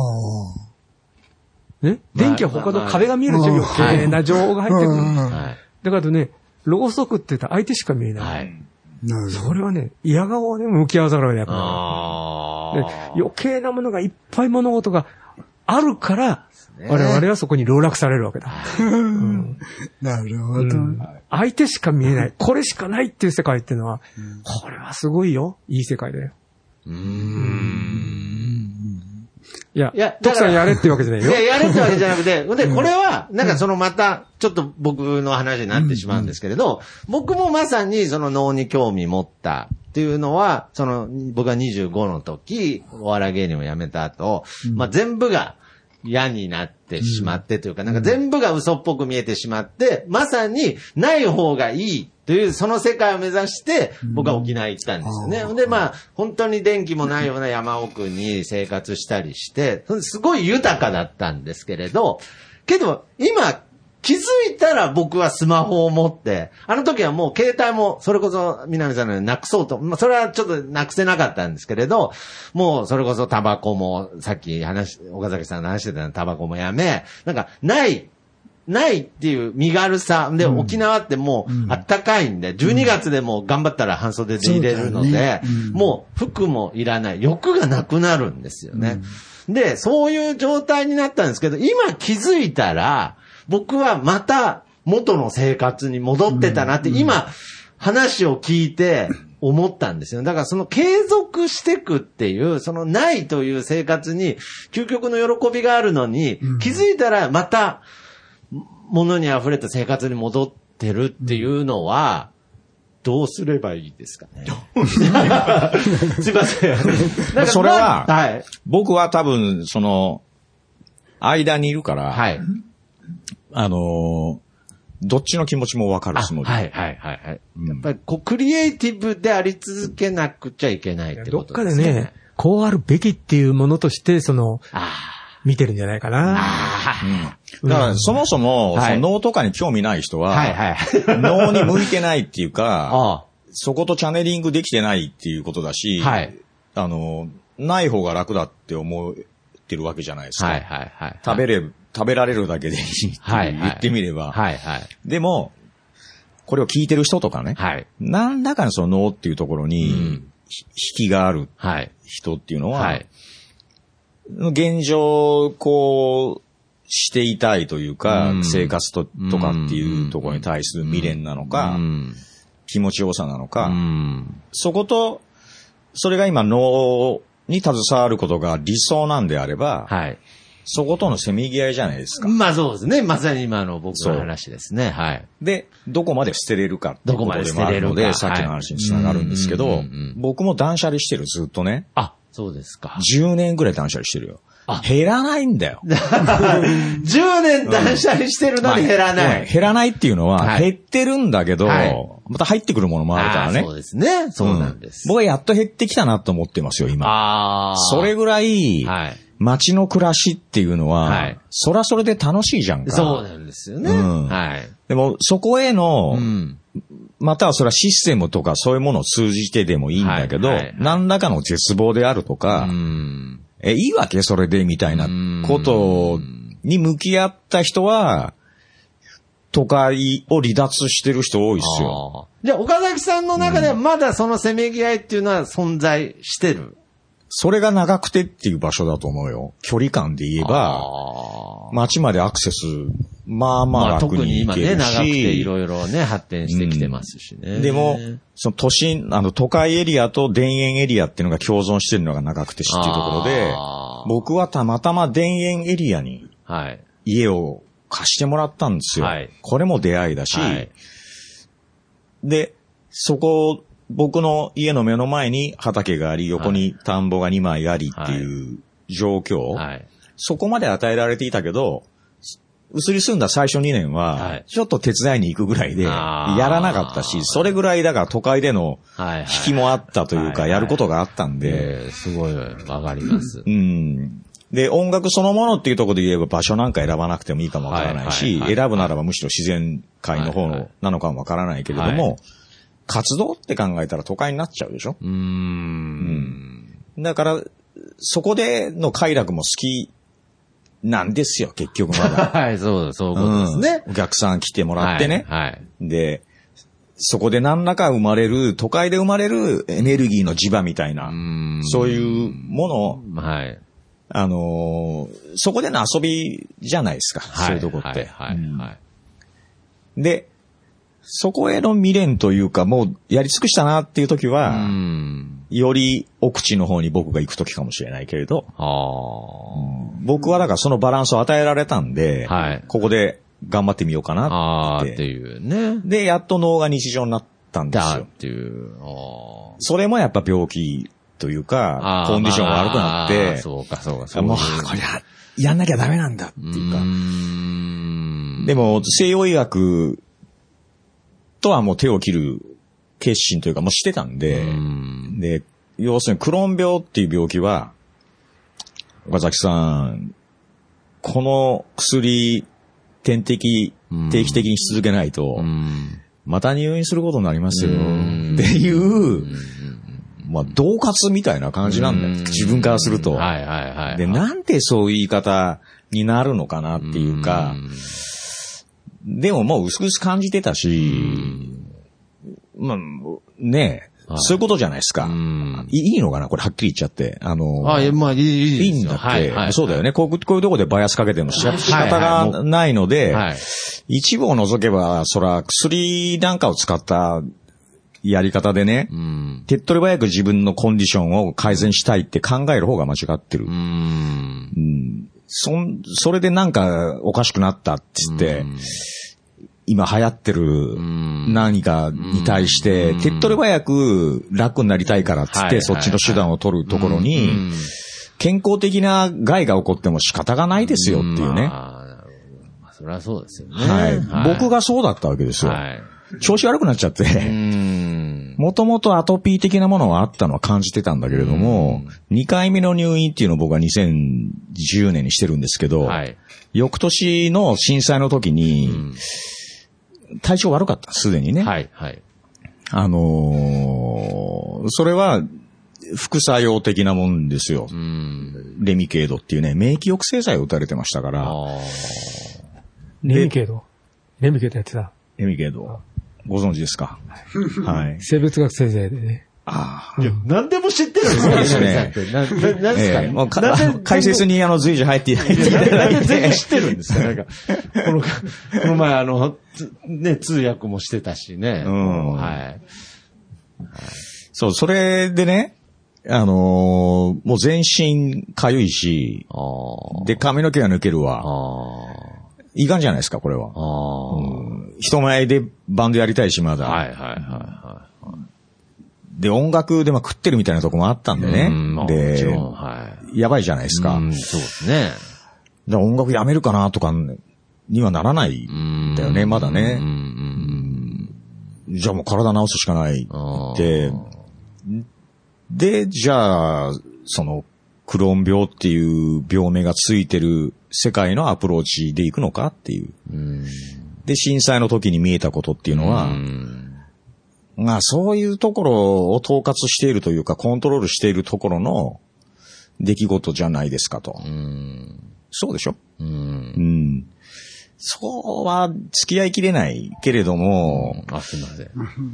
Speaker 6: あ。
Speaker 5: ね？電気は他の壁が見えるでしょ、
Speaker 6: まあ
Speaker 5: 余計な情報が入ってくる。
Speaker 6: うん
Speaker 4: はい。
Speaker 5: だからね、ろうそくって言ったら相手しか見えない。
Speaker 4: はい。
Speaker 6: なるほ
Speaker 5: それはね、嫌顔で向き合わざるを得なくなる。
Speaker 4: ああ。
Speaker 5: で余計なものがいっぱい物事があるから、
Speaker 4: ね
Speaker 5: 我々はそこに籠絡されるわけだ。
Speaker 6: ど。なるほど。
Speaker 5: 相手しか見えない。これしかないっていう世界っていうのは、これはすごいよ。いい世界だよ。
Speaker 4: うーん。
Speaker 5: いや、
Speaker 4: いや
Speaker 5: 徳さんやれっていうわけじゃないよ。
Speaker 4: いや、やるってわけじゃなくて、で、これは、なんかそのまた、ちょっと僕の話になってしまうんですけれど、僕もまさにその脳に興味持ったっていうのは、その、僕が25の時、お笑い芸人を辞めた後、まあ全部が嫌になってしまってというか、なんか全部が嘘っぽく見えてしまって、まさにない方がいいという、その世界を目指して、僕は沖縄行ったんですよね。で、まあ、本当に電気もないような山奥に生活したりして、すごい豊かだったんですけれど、けど、今、気づいたら僕はスマホを持って、あの時はもう携帯も、それこそ南さんのようになくそうと、まあそれはちょっとなくせなかったんですけれど、もうそれこそタバコも、さっき話、岡崎さんの話してたようなタバコもやめ、なんか、ない、ないっていう身軽さ。で、沖縄ってもうあったかいんで、12月でも頑張ったら半袖で入れるの
Speaker 6: そうねうん、
Speaker 4: もう服もいらない。欲がなくなるんですよね。で、そういう状態になったんですけど、今気づいたら、僕はまた元の生活に戻ってたなって、今、話を聞いて思ったんですよ。だからその継続していくっていう、そのないという生活に究極の喜びがあるのに、気づいたらまた物に溢れた生活に戻ってるっていうのは、どうすればいいですかね。すいません。なんか
Speaker 7: それは
Speaker 4: まあはい。
Speaker 7: 僕は多分、その、間にいるから、
Speaker 4: はい。
Speaker 7: あのーどっちの気持ちもわかる
Speaker 4: あ
Speaker 7: つもり。
Speaker 4: はいはいはいはい。やっぱりこう、クリエイティブであり続けなくちゃいけないって
Speaker 5: どっか
Speaker 4: ことでね。
Speaker 5: ですね、こうあるべきっていうものとして、その、
Speaker 4: あ
Speaker 5: 見てるんじゃないかな。
Speaker 7: だから、そもそも、
Speaker 4: はい
Speaker 7: その脳とかに興味ない人
Speaker 4: あ。
Speaker 7: は、
Speaker 4: はいはい。
Speaker 7: 脳に向いてないっていうか、
Speaker 4: あ
Speaker 7: そことチャネリングできてないっていうことだし、
Speaker 4: はい
Speaker 7: あの、ない方が楽だって思ってるわけじゃないですか。
Speaker 4: はいはいはい。
Speaker 7: 食べれ、食べられるだけでいいって言ってみれば。
Speaker 4: はいはい。
Speaker 7: でも、これを聞いてる人とかね、
Speaker 4: はい。
Speaker 7: 何らかのその脳っていうところに、引きがある
Speaker 4: はい。
Speaker 7: 人っていうのは、
Speaker 4: はい。
Speaker 7: 現状、こう、していたいというか、
Speaker 4: うん
Speaker 7: 生活ととかっていうところに対する未練なのか、
Speaker 4: うん。
Speaker 7: 気持ちよさなのか、
Speaker 4: うん。
Speaker 7: そこと、それが今脳に携わることが理想なんであれば、
Speaker 4: はい。
Speaker 7: そことのせめぎ合いじゃないですか。
Speaker 4: まあそうですね。まさに今の僕の話ですね。はい。
Speaker 7: で、どこまで捨てれるかっていう
Speaker 4: どこまで
Speaker 7: ことでもあるので、
Speaker 4: 捨てれるか
Speaker 7: さっきの話につながるんですけど
Speaker 4: はいうんうんうんうん、
Speaker 7: 僕も断捨離してる、ずっとね。
Speaker 4: あ、そうですか。
Speaker 7: 10年ぐらい断捨離してるよ。減らないんだよ。
Speaker 4: 10年断捨離してるのに減らない。
Speaker 7: うん減らないっていうのは、
Speaker 4: はい
Speaker 7: 減ってるんだけど、
Speaker 4: はい
Speaker 7: また入ってくるものもあるからね。
Speaker 4: そうですね。そうなんです。
Speaker 7: うん僕はやっと減ってきたなと思ってますよ、今。
Speaker 4: ああ。
Speaker 7: それぐらい、
Speaker 4: はい。
Speaker 7: 街の暮らしっていうのは、
Speaker 4: はい
Speaker 7: そらそれで楽しいじゃんか。
Speaker 4: そうなんですよね。
Speaker 7: うん
Speaker 4: はい。
Speaker 7: でも、そこへの、
Speaker 4: うん。
Speaker 7: またはそれはシステムとかそういうものを通じてでもいいんだけど、
Speaker 4: はいはいはい
Speaker 7: 何らかの絶望であるとか、
Speaker 4: うん。
Speaker 7: え、いいわけそれでみたいなことに向き合った人は、都会を離脱してる人多いっすよ。
Speaker 4: じゃあ、岡崎さんの中ではまだそのせめぎ合いっていうのは存在してる？
Speaker 7: それが長くてっていう場所だと思うよ。距離感で言えば、街までアクセス、まあまあ
Speaker 4: まあ、
Speaker 7: 楽
Speaker 4: 特に今ね、
Speaker 7: に行ける
Speaker 4: 長くてい
Speaker 7: し、
Speaker 4: ろいろね、発展してきてますしね。
Speaker 7: でも、その都心、あの都会エリアと田園エリアっていうのが共存してるのが長くて市っていうところで僕はたまたま田園エリアに
Speaker 4: はい。
Speaker 7: 家を貸してもらったんですよ。
Speaker 4: はい
Speaker 7: これも出会いだし、
Speaker 4: はい。
Speaker 7: で、そこ、僕の家の目の前に畑があり、横に田んぼが2枚ありっていう状況、
Speaker 4: はい。
Speaker 7: そこまで与えられていたけど、移り住んだ最初2年
Speaker 4: は、
Speaker 7: はい。ちょっと手伝いに行くぐらいで、やらなかったし、それぐらいだから都会での
Speaker 4: はい。
Speaker 7: 引きもあったというか、
Speaker 4: はい
Speaker 7: やることがあったんで、
Speaker 4: えーすごいわかります。
Speaker 7: う。ん。で、音楽そのものっていうところで言えば場所なんか選ばなくてもいいかもわからない
Speaker 4: はい
Speaker 7: し選ぶならばむしろ自然界の方のなのかもわからないけれど
Speaker 4: は
Speaker 7: も、活動って考えたら都会になっちゃうでしょ？
Speaker 4: うーん。
Speaker 7: だから、そこでの快楽も好きなんですよ、結局まだ。
Speaker 4: はい、そう、そういうことですね。
Speaker 7: うんお客さん来てもらってね。
Speaker 4: はい。はい
Speaker 7: で、そこで何らか生まれる、都会で生まれるエネルギーの磁場みたいな、
Speaker 4: ん
Speaker 7: そういうものを、
Speaker 4: はい。
Speaker 7: あのーそこでの遊びじゃないですか、
Speaker 4: はい
Speaker 7: そういうとこって。
Speaker 4: はい。はい。
Speaker 7: うん
Speaker 4: はい
Speaker 7: で、そこへの未練というか、もうやり尽くしたなっていう時は、
Speaker 4: うん。
Speaker 7: より奥地の方に僕が行く時かもしれないけれど、
Speaker 4: あ
Speaker 7: 僕はだからそのバランスを与えられたんで、
Speaker 4: はい
Speaker 7: ここで頑張ってみようか
Speaker 4: あ。
Speaker 7: な
Speaker 4: ああ、
Speaker 7: っ。
Speaker 4: ってていうね。
Speaker 7: で、やっと脳が日常になったんですよ。
Speaker 4: だっていう。あ
Speaker 7: それもやっぱ病気という
Speaker 4: ー
Speaker 7: かコンディションが悪くなっ
Speaker 4: まあ
Speaker 7: て、
Speaker 4: そうか、そうか、そう
Speaker 7: もう、これはやんなきゃダメなんだっていうか。
Speaker 4: う
Speaker 7: でも、西洋医学とはもう手を切る決心というかもうしてたんで、
Speaker 4: うん
Speaker 7: で、要するにクローン病っていう病気は、岡崎さん、この薬、点滴、定期的にし続けないと、
Speaker 4: うん
Speaker 7: また入院することになりますよ。
Speaker 4: うん
Speaker 7: っていう、まあ、恫喝みたいな感じなんだよ。自分からすると。
Speaker 4: はいはいはい。
Speaker 7: で、なんでそういう言い方になるのかなっていうか、でももう薄々感じてたし、まあ、ねえ、
Speaker 4: はい
Speaker 7: そういうことじゃないですか。
Speaker 4: うん
Speaker 7: いいいのかなこれはっきり言っちゃって。あの、
Speaker 4: あ、いやまあ、いい、いいですよ
Speaker 7: いいんだって、
Speaker 4: はいはい。
Speaker 7: そうだよね。こうこういうとこでバイアスかけてるの仕仕方がないので、
Speaker 4: はい。
Speaker 7: 一部を除けば、そら、薬なんかを使ったやり方でね、
Speaker 4: うん。
Speaker 7: 手っ取り早く自分のコンディションを改善したいって考える方が間違ってる。
Speaker 4: うん。
Speaker 7: うんそん、それでなんかおかしくなったって言って、今流行ってる何かに対して、手っ取り早く楽になりたいからって言って、
Speaker 4: はい
Speaker 7: そっちの手段を取るところ
Speaker 4: う
Speaker 7: に
Speaker 4: ん、
Speaker 7: 健康的な害が起こっても仕方がないですよっていうね。
Speaker 4: まあなるほどまあそれはそうですよね。
Speaker 7: はい。僕がそうだったわけですよ。
Speaker 4: はい。
Speaker 7: 調子悪くなっちゃっ
Speaker 4: う
Speaker 7: て、
Speaker 4: ん。
Speaker 7: もともとアトピー的なものはあったのは感じてたんだけれども、2回目の入院っていうのを僕は2010年にしてるんですけど、
Speaker 4: はい。
Speaker 7: 翌年の震災の時に、体調悪かった、すでにね。
Speaker 4: はい、はい。
Speaker 7: あのーそれは、副作用的なもんですよ。
Speaker 4: うん。
Speaker 7: レミケードっていうね、免疫抑制剤を打たれてましたから、
Speaker 4: あ
Speaker 5: レミケード？レミケードやってた？
Speaker 7: レミケード。ご存知ですか？はい。
Speaker 5: 生物学先生でね。
Speaker 7: あ
Speaker 4: いや、何でも知ってるんですか
Speaker 7: そうですね
Speaker 4: 南さんって。な、ななんですか、
Speaker 7: ええもう解説にあの随時入っていただいていただい
Speaker 4: なんで全部
Speaker 7: て。
Speaker 4: 知ってるんですか？なんか、この、この前あの、つね、通訳もしてたしね。
Speaker 7: うん
Speaker 4: はい。
Speaker 7: そう、それでね、あのーもう全身かゆいし、
Speaker 4: あ
Speaker 7: で、髪の毛が抜ける
Speaker 4: あ。
Speaker 7: わ。
Speaker 4: あ
Speaker 7: いかんじゃないですか、これは。うん人前でバンドやりたいし、まだ。
Speaker 4: あ。はいはいはいは
Speaker 7: で、音楽でまあ食ってるみたいなとこもあったん
Speaker 4: い。
Speaker 7: でね。で
Speaker 4: はい。
Speaker 7: やばいじゃないですか。
Speaker 4: うんそうですね。
Speaker 7: だから音楽やめるかなとかにはならない
Speaker 4: うん
Speaker 7: んだよね、まだ
Speaker 4: うん
Speaker 7: ね。
Speaker 4: うん
Speaker 7: じゃあもう体治すしかない
Speaker 4: うん。
Speaker 7: で、で、じゃあ、その、クローン病っていう病名がついてる世界のアプローチでいくのかっていう。
Speaker 4: うん。
Speaker 7: で、震災の時に見えたことっていうのは、
Speaker 4: うん
Speaker 7: まあそういうところを統括しているというか、コントロールしているところの出来事じゃないですかと。
Speaker 4: うん。
Speaker 7: そうでしょ？
Speaker 4: う。
Speaker 7: うんん。そうは付き合いきれないけれども、
Speaker 4: あ、すいません。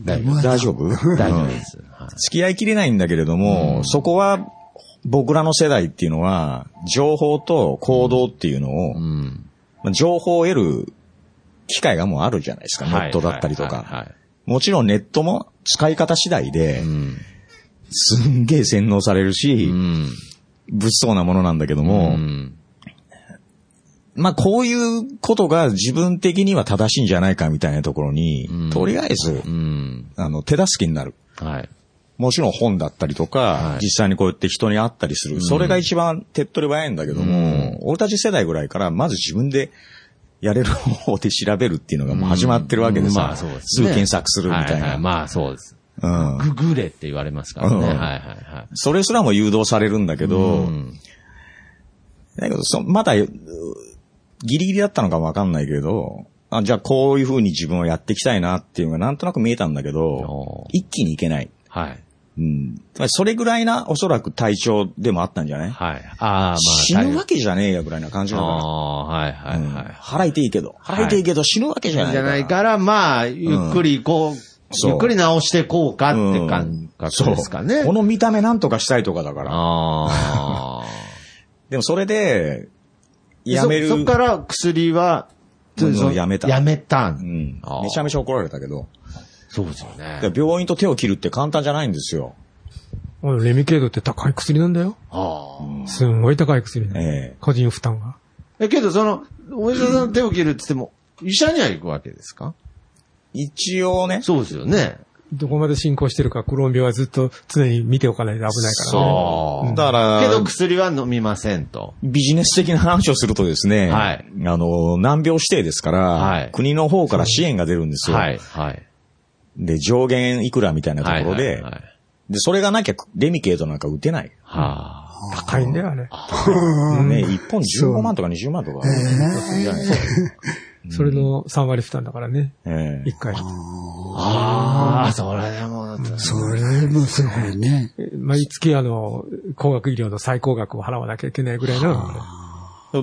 Speaker 4: 大丈夫
Speaker 7: 大丈夫？
Speaker 4: です。はい
Speaker 7: 付き合いきれないんだけれども、そこは僕らの世代っていうのは、情報と行動っていうのを、
Speaker 4: うん。
Speaker 7: まあ情報を得る機会がもうあるじゃないですか、ネットだったりとか。
Speaker 4: はい。
Speaker 7: もちろんネットも使い方次第で
Speaker 4: う、ん。
Speaker 7: すんげえ洗脳される
Speaker 4: う
Speaker 7: し、
Speaker 4: ん。
Speaker 7: 物騒なものなんだけど
Speaker 4: う
Speaker 7: も、
Speaker 4: ん。
Speaker 7: まあこういうことが自分的には正しいんじゃないかみたいなところに、
Speaker 4: うん
Speaker 7: とりあえず
Speaker 4: う、ん。
Speaker 7: あの、手助けになる。
Speaker 4: はい。
Speaker 7: もちろん本だったりとか、
Speaker 4: はい
Speaker 7: 実際にこうやって人に会ったりする。それが一番手っ取り早いんだけども、俺たち世代ぐらいからまず自分でやれる方法で調べるっていうのがもう始まってるわけでさ、
Speaker 4: まあそうですね。
Speaker 7: すぐ検索するみたいな。
Speaker 4: ははまあそうです。
Speaker 7: うん。
Speaker 4: ググれって言われますからね。
Speaker 7: うん
Speaker 4: はいはいはい。
Speaker 7: それすらも誘導されるんだけど、
Speaker 4: うん
Speaker 7: だけどそ、まだ、うギリギリだったのかもわかんないけど、あじゃあこういう風に自分をやっていきたいなっていうのがなんとなく見えたんだけど
Speaker 4: お、
Speaker 7: 一気にいけない。
Speaker 4: はい。
Speaker 7: うん。それぐらいな、おそらく体調でもあったんじゃない？
Speaker 4: はい。ああ、まあ。
Speaker 7: 死ぬわけじゃねえやぐらいな感じ
Speaker 4: あ
Speaker 7: だから。
Speaker 4: あ、はいはい
Speaker 7: うん
Speaker 4: はい。
Speaker 7: 腹痛いけど、腹痛いけど死ぬわけじゃない
Speaker 4: じゃないから、まあ、ゆっくりこう、ゆっくり直してこうかって
Speaker 7: うん
Speaker 4: 感覚ですかね。
Speaker 7: この見た目なんとかしたいとかだから。
Speaker 4: ああ。
Speaker 7: でもそれで、やめる。
Speaker 4: そそっから薬は、
Speaker 7: やめた
Speaker 4: やめた。
Speaker 7: うんめちゃめちゃ怒られたけど。
Speaker 4: そうですよね。
Speaker 7: で病院と手を切るって簡単じゃないんですよ。
Speaker 5: レミケードって高い薬なんだよ。
Speaker 4: ああ。
Speaker 5: すんごい高い薬だよ。
Speaker 7: ええ
Speaker 5: 個人負担が。
Speaker 4: え、けどその、お医者さんの手を切るって言っても、医者には行くわけですか？
Speaker 7: 一応ね。
Speaker 4: そうですよね。
Speaker 5: どこまで進行してるか、クローン病はずっと常に見ておかないと危ないからね。
Speaker 4: そう。
Speaker 7: だから、
Speaker 4: けど薬は飲みませんと。
Speaker 7: ビジネス的な話をするとですね、
Speaker 4: はい
Speaker 7: あの、難病指定ですから、
Speaker 4: はい
Speaker 7: 国の方から支援が出るんですよ。
Speaker 4: はい、はい。
Speaker 7: で、上限いくらみたいなところで、
Speaker 4: はいはいはい
Speaker 7: で、それがなきゃレミケートなんか打てない。
Speaker 4: はあ。
Speaker 5: 高いんだよ、あれ。
Speaker 7: ね、1本15万とか20万とか。
Speaker 5: それの3割負担だからね。
Speaker 7: ええ
Speaker 5: 1回。
Speaker 4: ああ、それでも、
Speaker 6: それもすごいね。
Speaker 5: 毎月あの、高額医療の最高額を払わなきゃいけないぐらいなのね。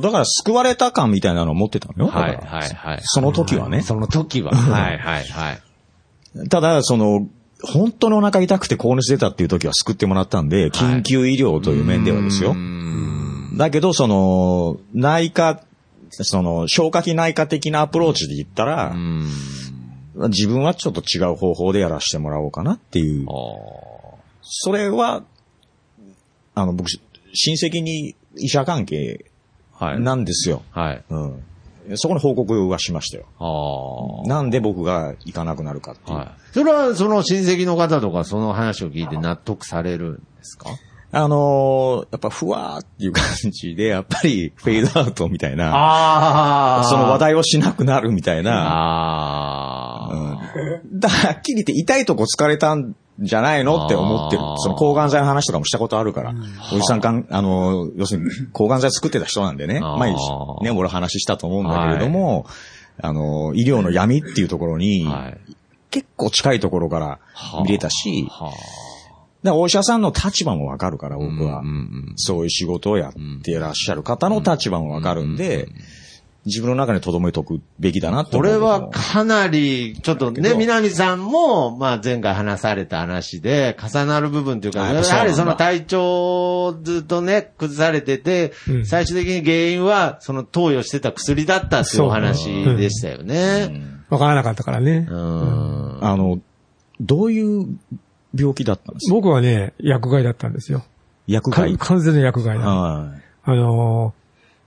Speaker 7: だから救われた感みたいなのを持ってたのよ。
Speaker 4: はい、はい、はい。
Speaker 7: その時はね。
Speaker 4: その時は。はい、はい、はい。
Speaker 7: ただ、その、本当にお腹痛くて高熱出たっていう時は救ってもらったんで、緊急医療という面ではですよ。
Speaker 4: うん。
Speaker 7: だけど、その、内科、その、消化器内科的なアプローチで言ったら、
Speaker 4: うん。
Speaker 7: 自分はちょっと違う方法でやらせてもらおうかなっていう
Speaker 4: あ。
Speaker 7: それは、あの、僕、親戚に医者関係。なんですよ。
Speaker 4: はい。
Speaker 7: うん。そこに報告はしましたよ。
Speaker 4: ああ。
Speaker 7: なんで僕が行かなくなるかっていう。
Speaker 4: はい。それは、その親戚の方とか、その話を聞いて納得されるんですか？
Speaker 7: あのーやっぱふわーっていう感じで、やっぱりフェードアウトみたいな、
Speaker 4: あ
Speaker 7: その話題をしなくなるみたいな、
Speaker 4: ああ。
Speaker 7: うんだからはっきり言って痛いとこ疲れたんじゃないのって思ってる。その抗がん剤の話とかもしたことあるから。おじさんかん、あの、要するに抗がん剤作ってた人なんでね。
Speaker 4: あー
Speaker 7: 前にね、俺話したと思うんだけれども、あの、医療の闇っていうところに、
Speaker 4: はい。
Speaker 7: 結構近いところから見れたし、お医者さんの立場もわかるから、
Speaker 4: あ。
Speaker 7: 僕は。
Speaker 4: うんうん
Speaker 7: そういう仕事をやっていらっしゃる方の立場もわかるんで、自分の中に留めとくべきだなって
Speaker 4: こ
Speaker 7: 思う
Speaker 4: れはかなり、ちょっとね、南さんも、まあ前回話された話で、重なる部分というか、やはりその体調をずっとね、崩されてて、
Speaker 5: うん
Speaker 4: 最終的に原因は、その投与してた薬だったっていうお話でしたよね。
Speaker 5: わからなかったからね。
Speaker 4: うん。
Speaker 7: あの、どういう病気だったんですか？
Speaker 5: 僕はね、薬害だったんですよ。か
Speaker 7: 薬害？
Speaker 5: 完全な薬害なの。
Speaker 7: は
Speaker 5: あの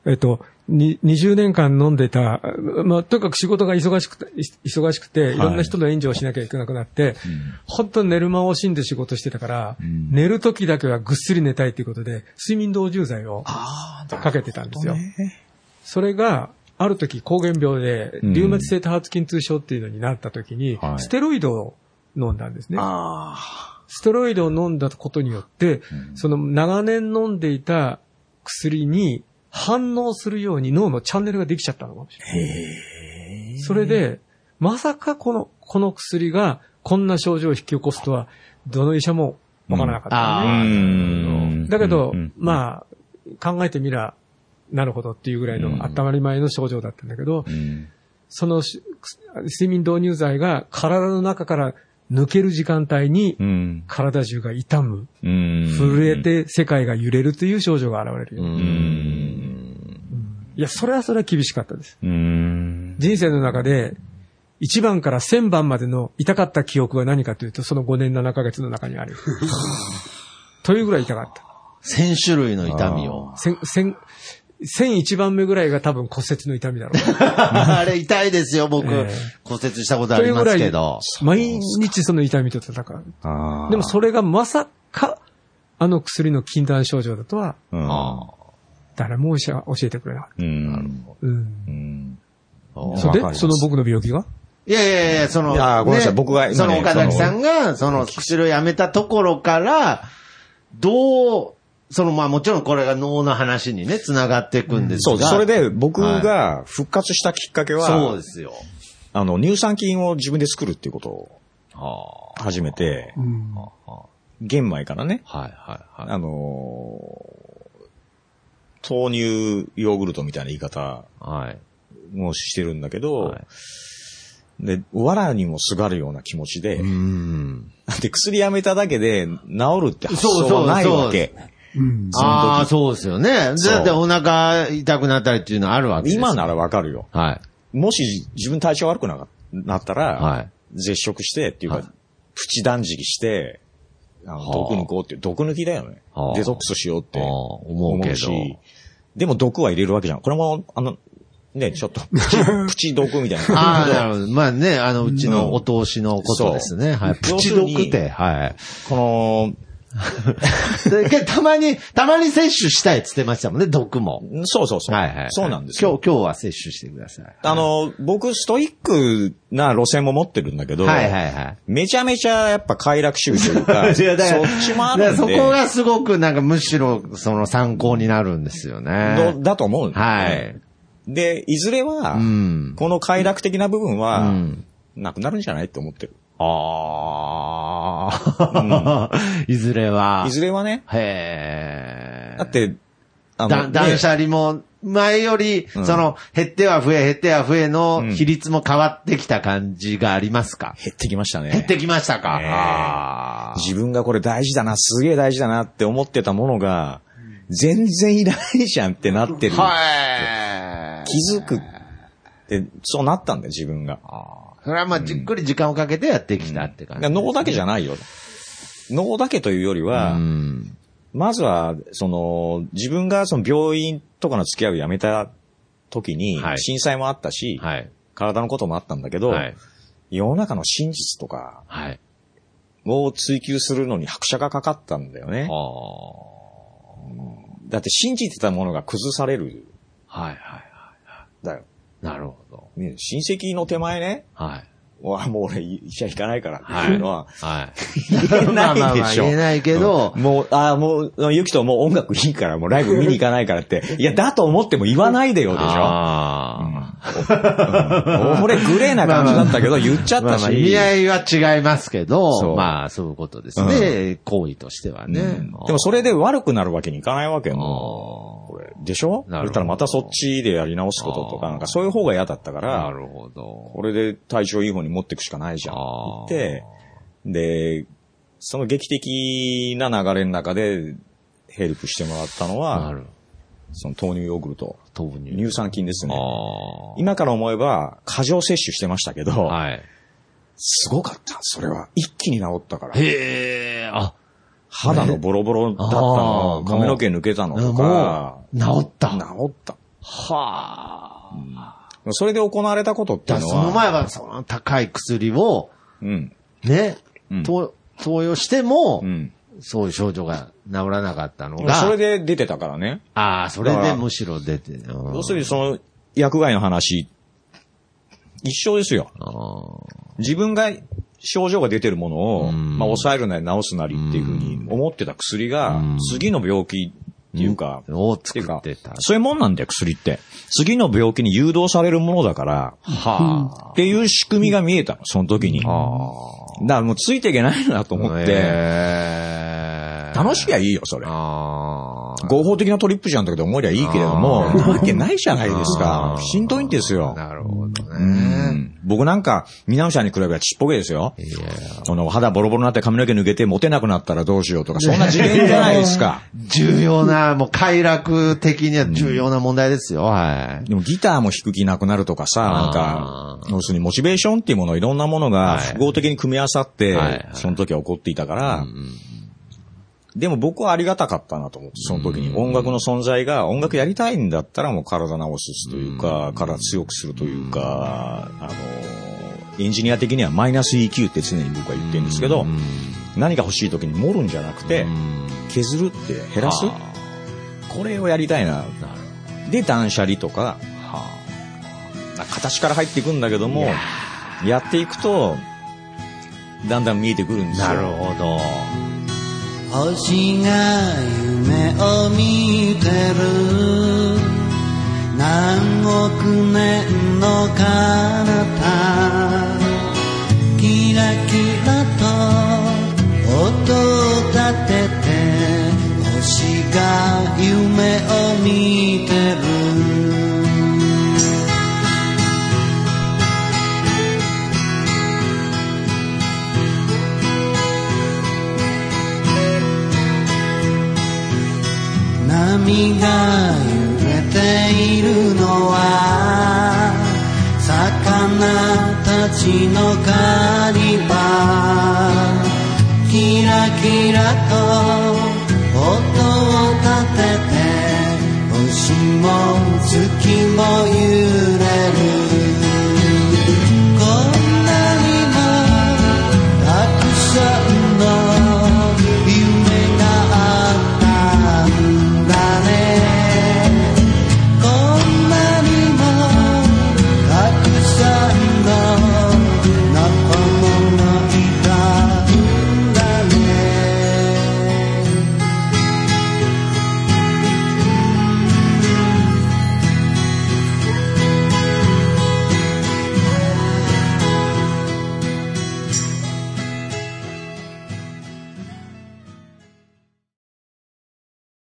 Speaker 5: ーえっと、に20年間飲んでた、まあ、とにかく仕事が忙しくて、い忙しくて、い。ろんな人の援助をしなきゃいけなくなって、本当に寝る間を惜しんで仕事してたから、
Speaker 7: ん。
Speaker 5: 寝る時だけはぐっすり寝たいということで、睡眠導入剤をかけてたんですよ。それが、ある時膠原病で、
Speaker 7: うん。
Speaker 5: リウマチ性多発筋痛症っていうのになった時に、
Speaker 7: はい。
Speaker 5: ステロイドを飲んだんですね。
Speaker 7: あ
Speaker 5: ステロイドを飲んだことによって、その長年飲んでいた薬に反応するように脳のチャンネルができちゃったのかもしれない。それで、まさかこの、この薬がこんな症状を引き起こすとは、どの医者もわからなかった、
Speaker 7: あ。う
Speaker 5: ね
Speaker 7: ん
Speaker 5: だけど、
Speaker 7: うん
Speaker 5: まあ、考えてみら、なるほどっていうぐらい
Speaker 7: うん
Speaker 5: の当たり前の症状だったんだけど、
Speaker 7: うん
Speaker 5: そのし睡眠導入剤が体の中から抜ける時間帯に
Speaker 7: うん。
Speaker 5: 体中が痛む、
Speaker 7: うん。
Speaker 5: 震えて世界が揺れるという症状が現れるよ。
Speaker 7: うん。
Speaker 5: いや、それはそれは厳しかったです。
Speaker 7: うん。
Speaker 5: 人生の中で、1番から1000番までの痛かった記憶は何かというと、その5年7ヶ月の中にある。というぐらい痛かった。
Speaker 4: 1000種類の痛みを。
Speaker 5: 千、千、1001番目ぐらいが多分骨折の痛みだろう。
Speaker 4: あれ痛いですよ、僕。
Speaker 5: ええ
Speaker 4: 骨折したことありますけど。
Speaker 5: 毎日その痛みと戦う。でもそれがまさか、あの薬の禁断症状だとは、
Speaker 7: うん。
Speaker 5: 誰も教え教えてくれなかっ
Speaker 7: うん。
Speaker 5: た。うん。
Speaker 7: うん。
Speaker 5: それで、その僕の病気が？
Speaker 4: いやいやいや、その、
Speaker 7: いやごめんなさい
Speaker 4: ね
Speaker 7: 僕が
Speaker 4: その岡崎さんが、その薬をやめたところから、どう、そのまあもちろんこれが脳の話にね、繋がっていくんです
Speaker 7: そう、
Speaker 4: が。
Speaker 7: それで僕が復活したきっかけは、
Speaker 4: そうですよ。
Speaker 7: あの、乳酸菌を自分で作るっていうことを始めて、
Speaker 5: うん。
Speaker 7: 玄米からね、
Speaker 4: はいはいはい。
Speaker 7: あのー豆乳ヨーグルトみたいな言い方
Speaker 4: はい。
Speaker 7: もしてるんだけど、
Speaker 4: はい
Speaker 7: で、藁にもすがるような気持ちで、
Speaker 4: うん。
Speaker 7: で、薬やめただけで治るって発
Speaker 4: そうそう
Speaker 7: 想がないわけ。
Speaker 5: うん。
Speaker 4: ああ、そうですよね。だってお腹痛くなったりっていうのはあるわけですよ
Speaker 7: 今ならわかるよ。
Speaker 4: はい。
Speaker 7: もし自分体調悪くななったら、
Speaker 4: はい。
Speaker 7: 絶食してっていうか、
Speaker 4: はい
Speaker 7: プチ断食して、毒抜こうっていう、毒抜きだよね
Speaker 4: はあ。
Speaker 7: デトックスしようって
Speaker 4: はあ思うけど
Speaker 7: し、でも毒は入れるわけじゃん。これも、あの、ね、ちょっとプチ、毒みたいな。
Speaker 4: ああ、なるほど。まあね、あの、うちのお通しのことですね。はい。プチドクって、はい。
Speaker 7: この、
Speaker 4: たまに、たまに摂取したいって言ってましたもんね、毒も。
Speaker 7: そうそうそう。
Speaker 4: はいはいはい。
Speaker 7: そうなんですよ。
Speaker 4: 今日、今日は摂取してください。
Speaker 7: あの、僕、ストイックな路線も持ってるんだけど、
Speaker 4: はいはいはい。
Speaker 7: めちゃめちゃやっぱ快楽主義というか、
Speaker 4: いやだから
Speaker 7: そっちもあ
Speaker 4: だ
Speaker 7: るんで。
Speaker 4: そこがすごくなんかむしろその参考になるんですよね。
Speaker 7: どだと思うね
Speaker 4: はい。
Speaker 7: で、いずれは、
Speaker 4: うん。
Speaker 7: この快楽的な部分
Speaker 4: う
Speaker 7: は、
Speaker 4: ん。
Speaker 7: なくなるんじゃないって思ってる。
Speaker 4: ああ。いずれは。
Speaker 7: いずれはね、
Speaker 4: へえ。
Speaker 7: だって、あ
Speaker 4: だ断
Speaker 7: ね
Speaker 4: 捨離も、前より、
Speaker 7: うん
Speaker 4: その、減っては増え、減っては増えの
Speaker 7: うん
Speaker 4: 比率も変わってきた感じがありますか、
Speaker 7: 減ってきましたね。
Speaker 4: 減ってきましたか、
Speaker 7: 自分がこれ大事だな、すげえ大事だなって思ってたものが、全然いらないじゃんってなってる。
Speaker 4: はい。
Speaker 7: 気づくって、そうなったんだよ、自分が。
Speaker 4: それはまあ、じっくり時間をかけてやってきたって感じ、
Speaker 7: 脳だけじゃないよ。脳だけというよりは、
Speaker 4: うん。
Speaker 7: まずは、その、自分がその病院とかの付き合いをやめた時に
Speaker 4: は、い
Speaker 7: 震災もあったし、
Speaker 4: はい。
Speaker 7: 体のこともあったんだけど、
Speaker 4: はい。
Speaker 7: 世の中の真実とか
Speaker 4: はい。
Speaker 7: を追求するのに拍車がかかったんだよね。
Speaker 4: あ
Speaker 7: だって信じてたものが崩される。
Speaker 4: あ。はいはい
Speaker 7: だよ。
Speaker 4: なるほど。
Speaker 7: ね、親戚の手前ね、
Speaker 4: はい。
Speaker 7: わもう俺医者行かないからっていうのは、
Speaker 4: はい。
Speaker 7: 言え ないでしょ。
Speaker 4: まあまあまあ言えないけど
Speaker 7: うんもう、ああ、もう、ゆきともう音楽いいから、もうライブ見に行かないからって。いや、だと思っても言わないでよでしょ。
Speaker 4: あ
Speaker 7: うん俺グレーな感じだったけど、言っちゃ
Speaker 4: あ。ま
Speaker 7: ったし。
Speaker 4: あまあ意味合いは違いますけ
Speaker 7: そ
Speaker 4: ど、
Speaker 7: う
Speaker 4: まあそういうことですね。行為としてはね。
Speaker 7: うんで もそれで悪くなるわけにいかないわけよ。でしょ？
Speaker 4: なるほど
Speaker 7: たらまたそっちでやり直すこととか、なんかそういう方が嫌だったから、
Speaker 4: なるほど。
Speaker 7: これで体調いい方に持っていくしかないじゃんってで、その劇的な流れの中でヘルプしてもらったの
Speaker 4: な
Speaker 7: は、
Speaker 4: る。
Speaker 7: その豆乳ヨーグルト、
Speaker 4: 豆乳。
Speaker 7: 乳酸菌ですね。
Speaker 4: あ
Speaker 7: 今から思えば過剰摂取してましたけど、
Speaker 4: あ。はい。
Speaker 7: すごかった。それは。一気に治ったから。
Speaker 4: へえ、あ、
Speaker 7: 肌のボロボロだったの髪の毛抜けたのと
Speaker 4: も
Speaker 7: か、
Speaker 4: う、治った。
Speaker 7: 治った。
Speaker 4: はあ。
Speaker 7: それで行われたことっていうのは、
Speaker 4: その前はその高い薬を、
Speaker 7: うん。
Speaker 4: ね、
Speaker 7: うん
Speaker 4: と投与しても、
Speaker 7: うん。
Speaker 4: そういう症状が治らなかったのが、
Speaker 7: それで出てたからね。
Speaker 4: ああ、それでむしろ出て、うん
Speaker 7: 要するにその薬害の話、一緒ですよ。自分が症状が出てるものを、
Speaker 4: うん
Speaker 7: まあ抑えるなり治すなりっていうふうに思ってた薬が
Speaker 4: うん、
Speaker 7: 次の病気っていうか、ていうか
Speaker 4: 作ってた。
Speaker 7: そういうもんなんだよ、薬って。次の病気に誘導されるものだから、
Speaker 4: は
Speaker 7: っていう仕組みが見えたの、その時に。
Speaker 4: あ。
Speaker 7: だからもうついていけないなと思って、楽しきゃいいよ、それ。合法的なトリップじゃんとかで思えりゃいいけれども、なわけないじゃないですか。しんどいんですよ。
Speaker 4: なるほど
Speaker 7: う
Speaker 4: ね。
Speaker 7: ん僕なんか、南さんに比べればちっぽけですよ。その肌ボロボロになって髪の毛抜けてモテなくなったらどうしようとか、そんな次元じゃないですか。
Speaker 4: 重要な、もう快楽的には重要な問題ですよ。はい。
Speaker 7: でもギターも弾く気なくなるとかさ、なん
Speaker 4: あ
Speaker 7: か、
Speaker 4: ー
Speaker 7: 要するにモチベーションっていうもの、いろんなものが
Speaker 4: はい
Speaker 7: 複合的に組み合わさってその時は起こっていたから
Speaker 4: う、ん
Speaker 7: でも僕はありがたかったなと思って、その時に。音楽の存在が、音楽やりたいんだったらもう体直すというか、体強くするというか、あの、エンジニア的にはマイナス EQ って常に僕は言ってるんですけど、何か欲しい時に盛るんじゃなくて、削るって減らす。これをやりたいな。で、断捨離とか、まあ。形から入っていくんだけども、やっていくと、だんだん見えてくるんですよ。
Speaker 4: なるほど。
Speaker 3: 星が夢を見てる。何億年の彼方。キラキラちの狩り場キラキラと音を立てて星も月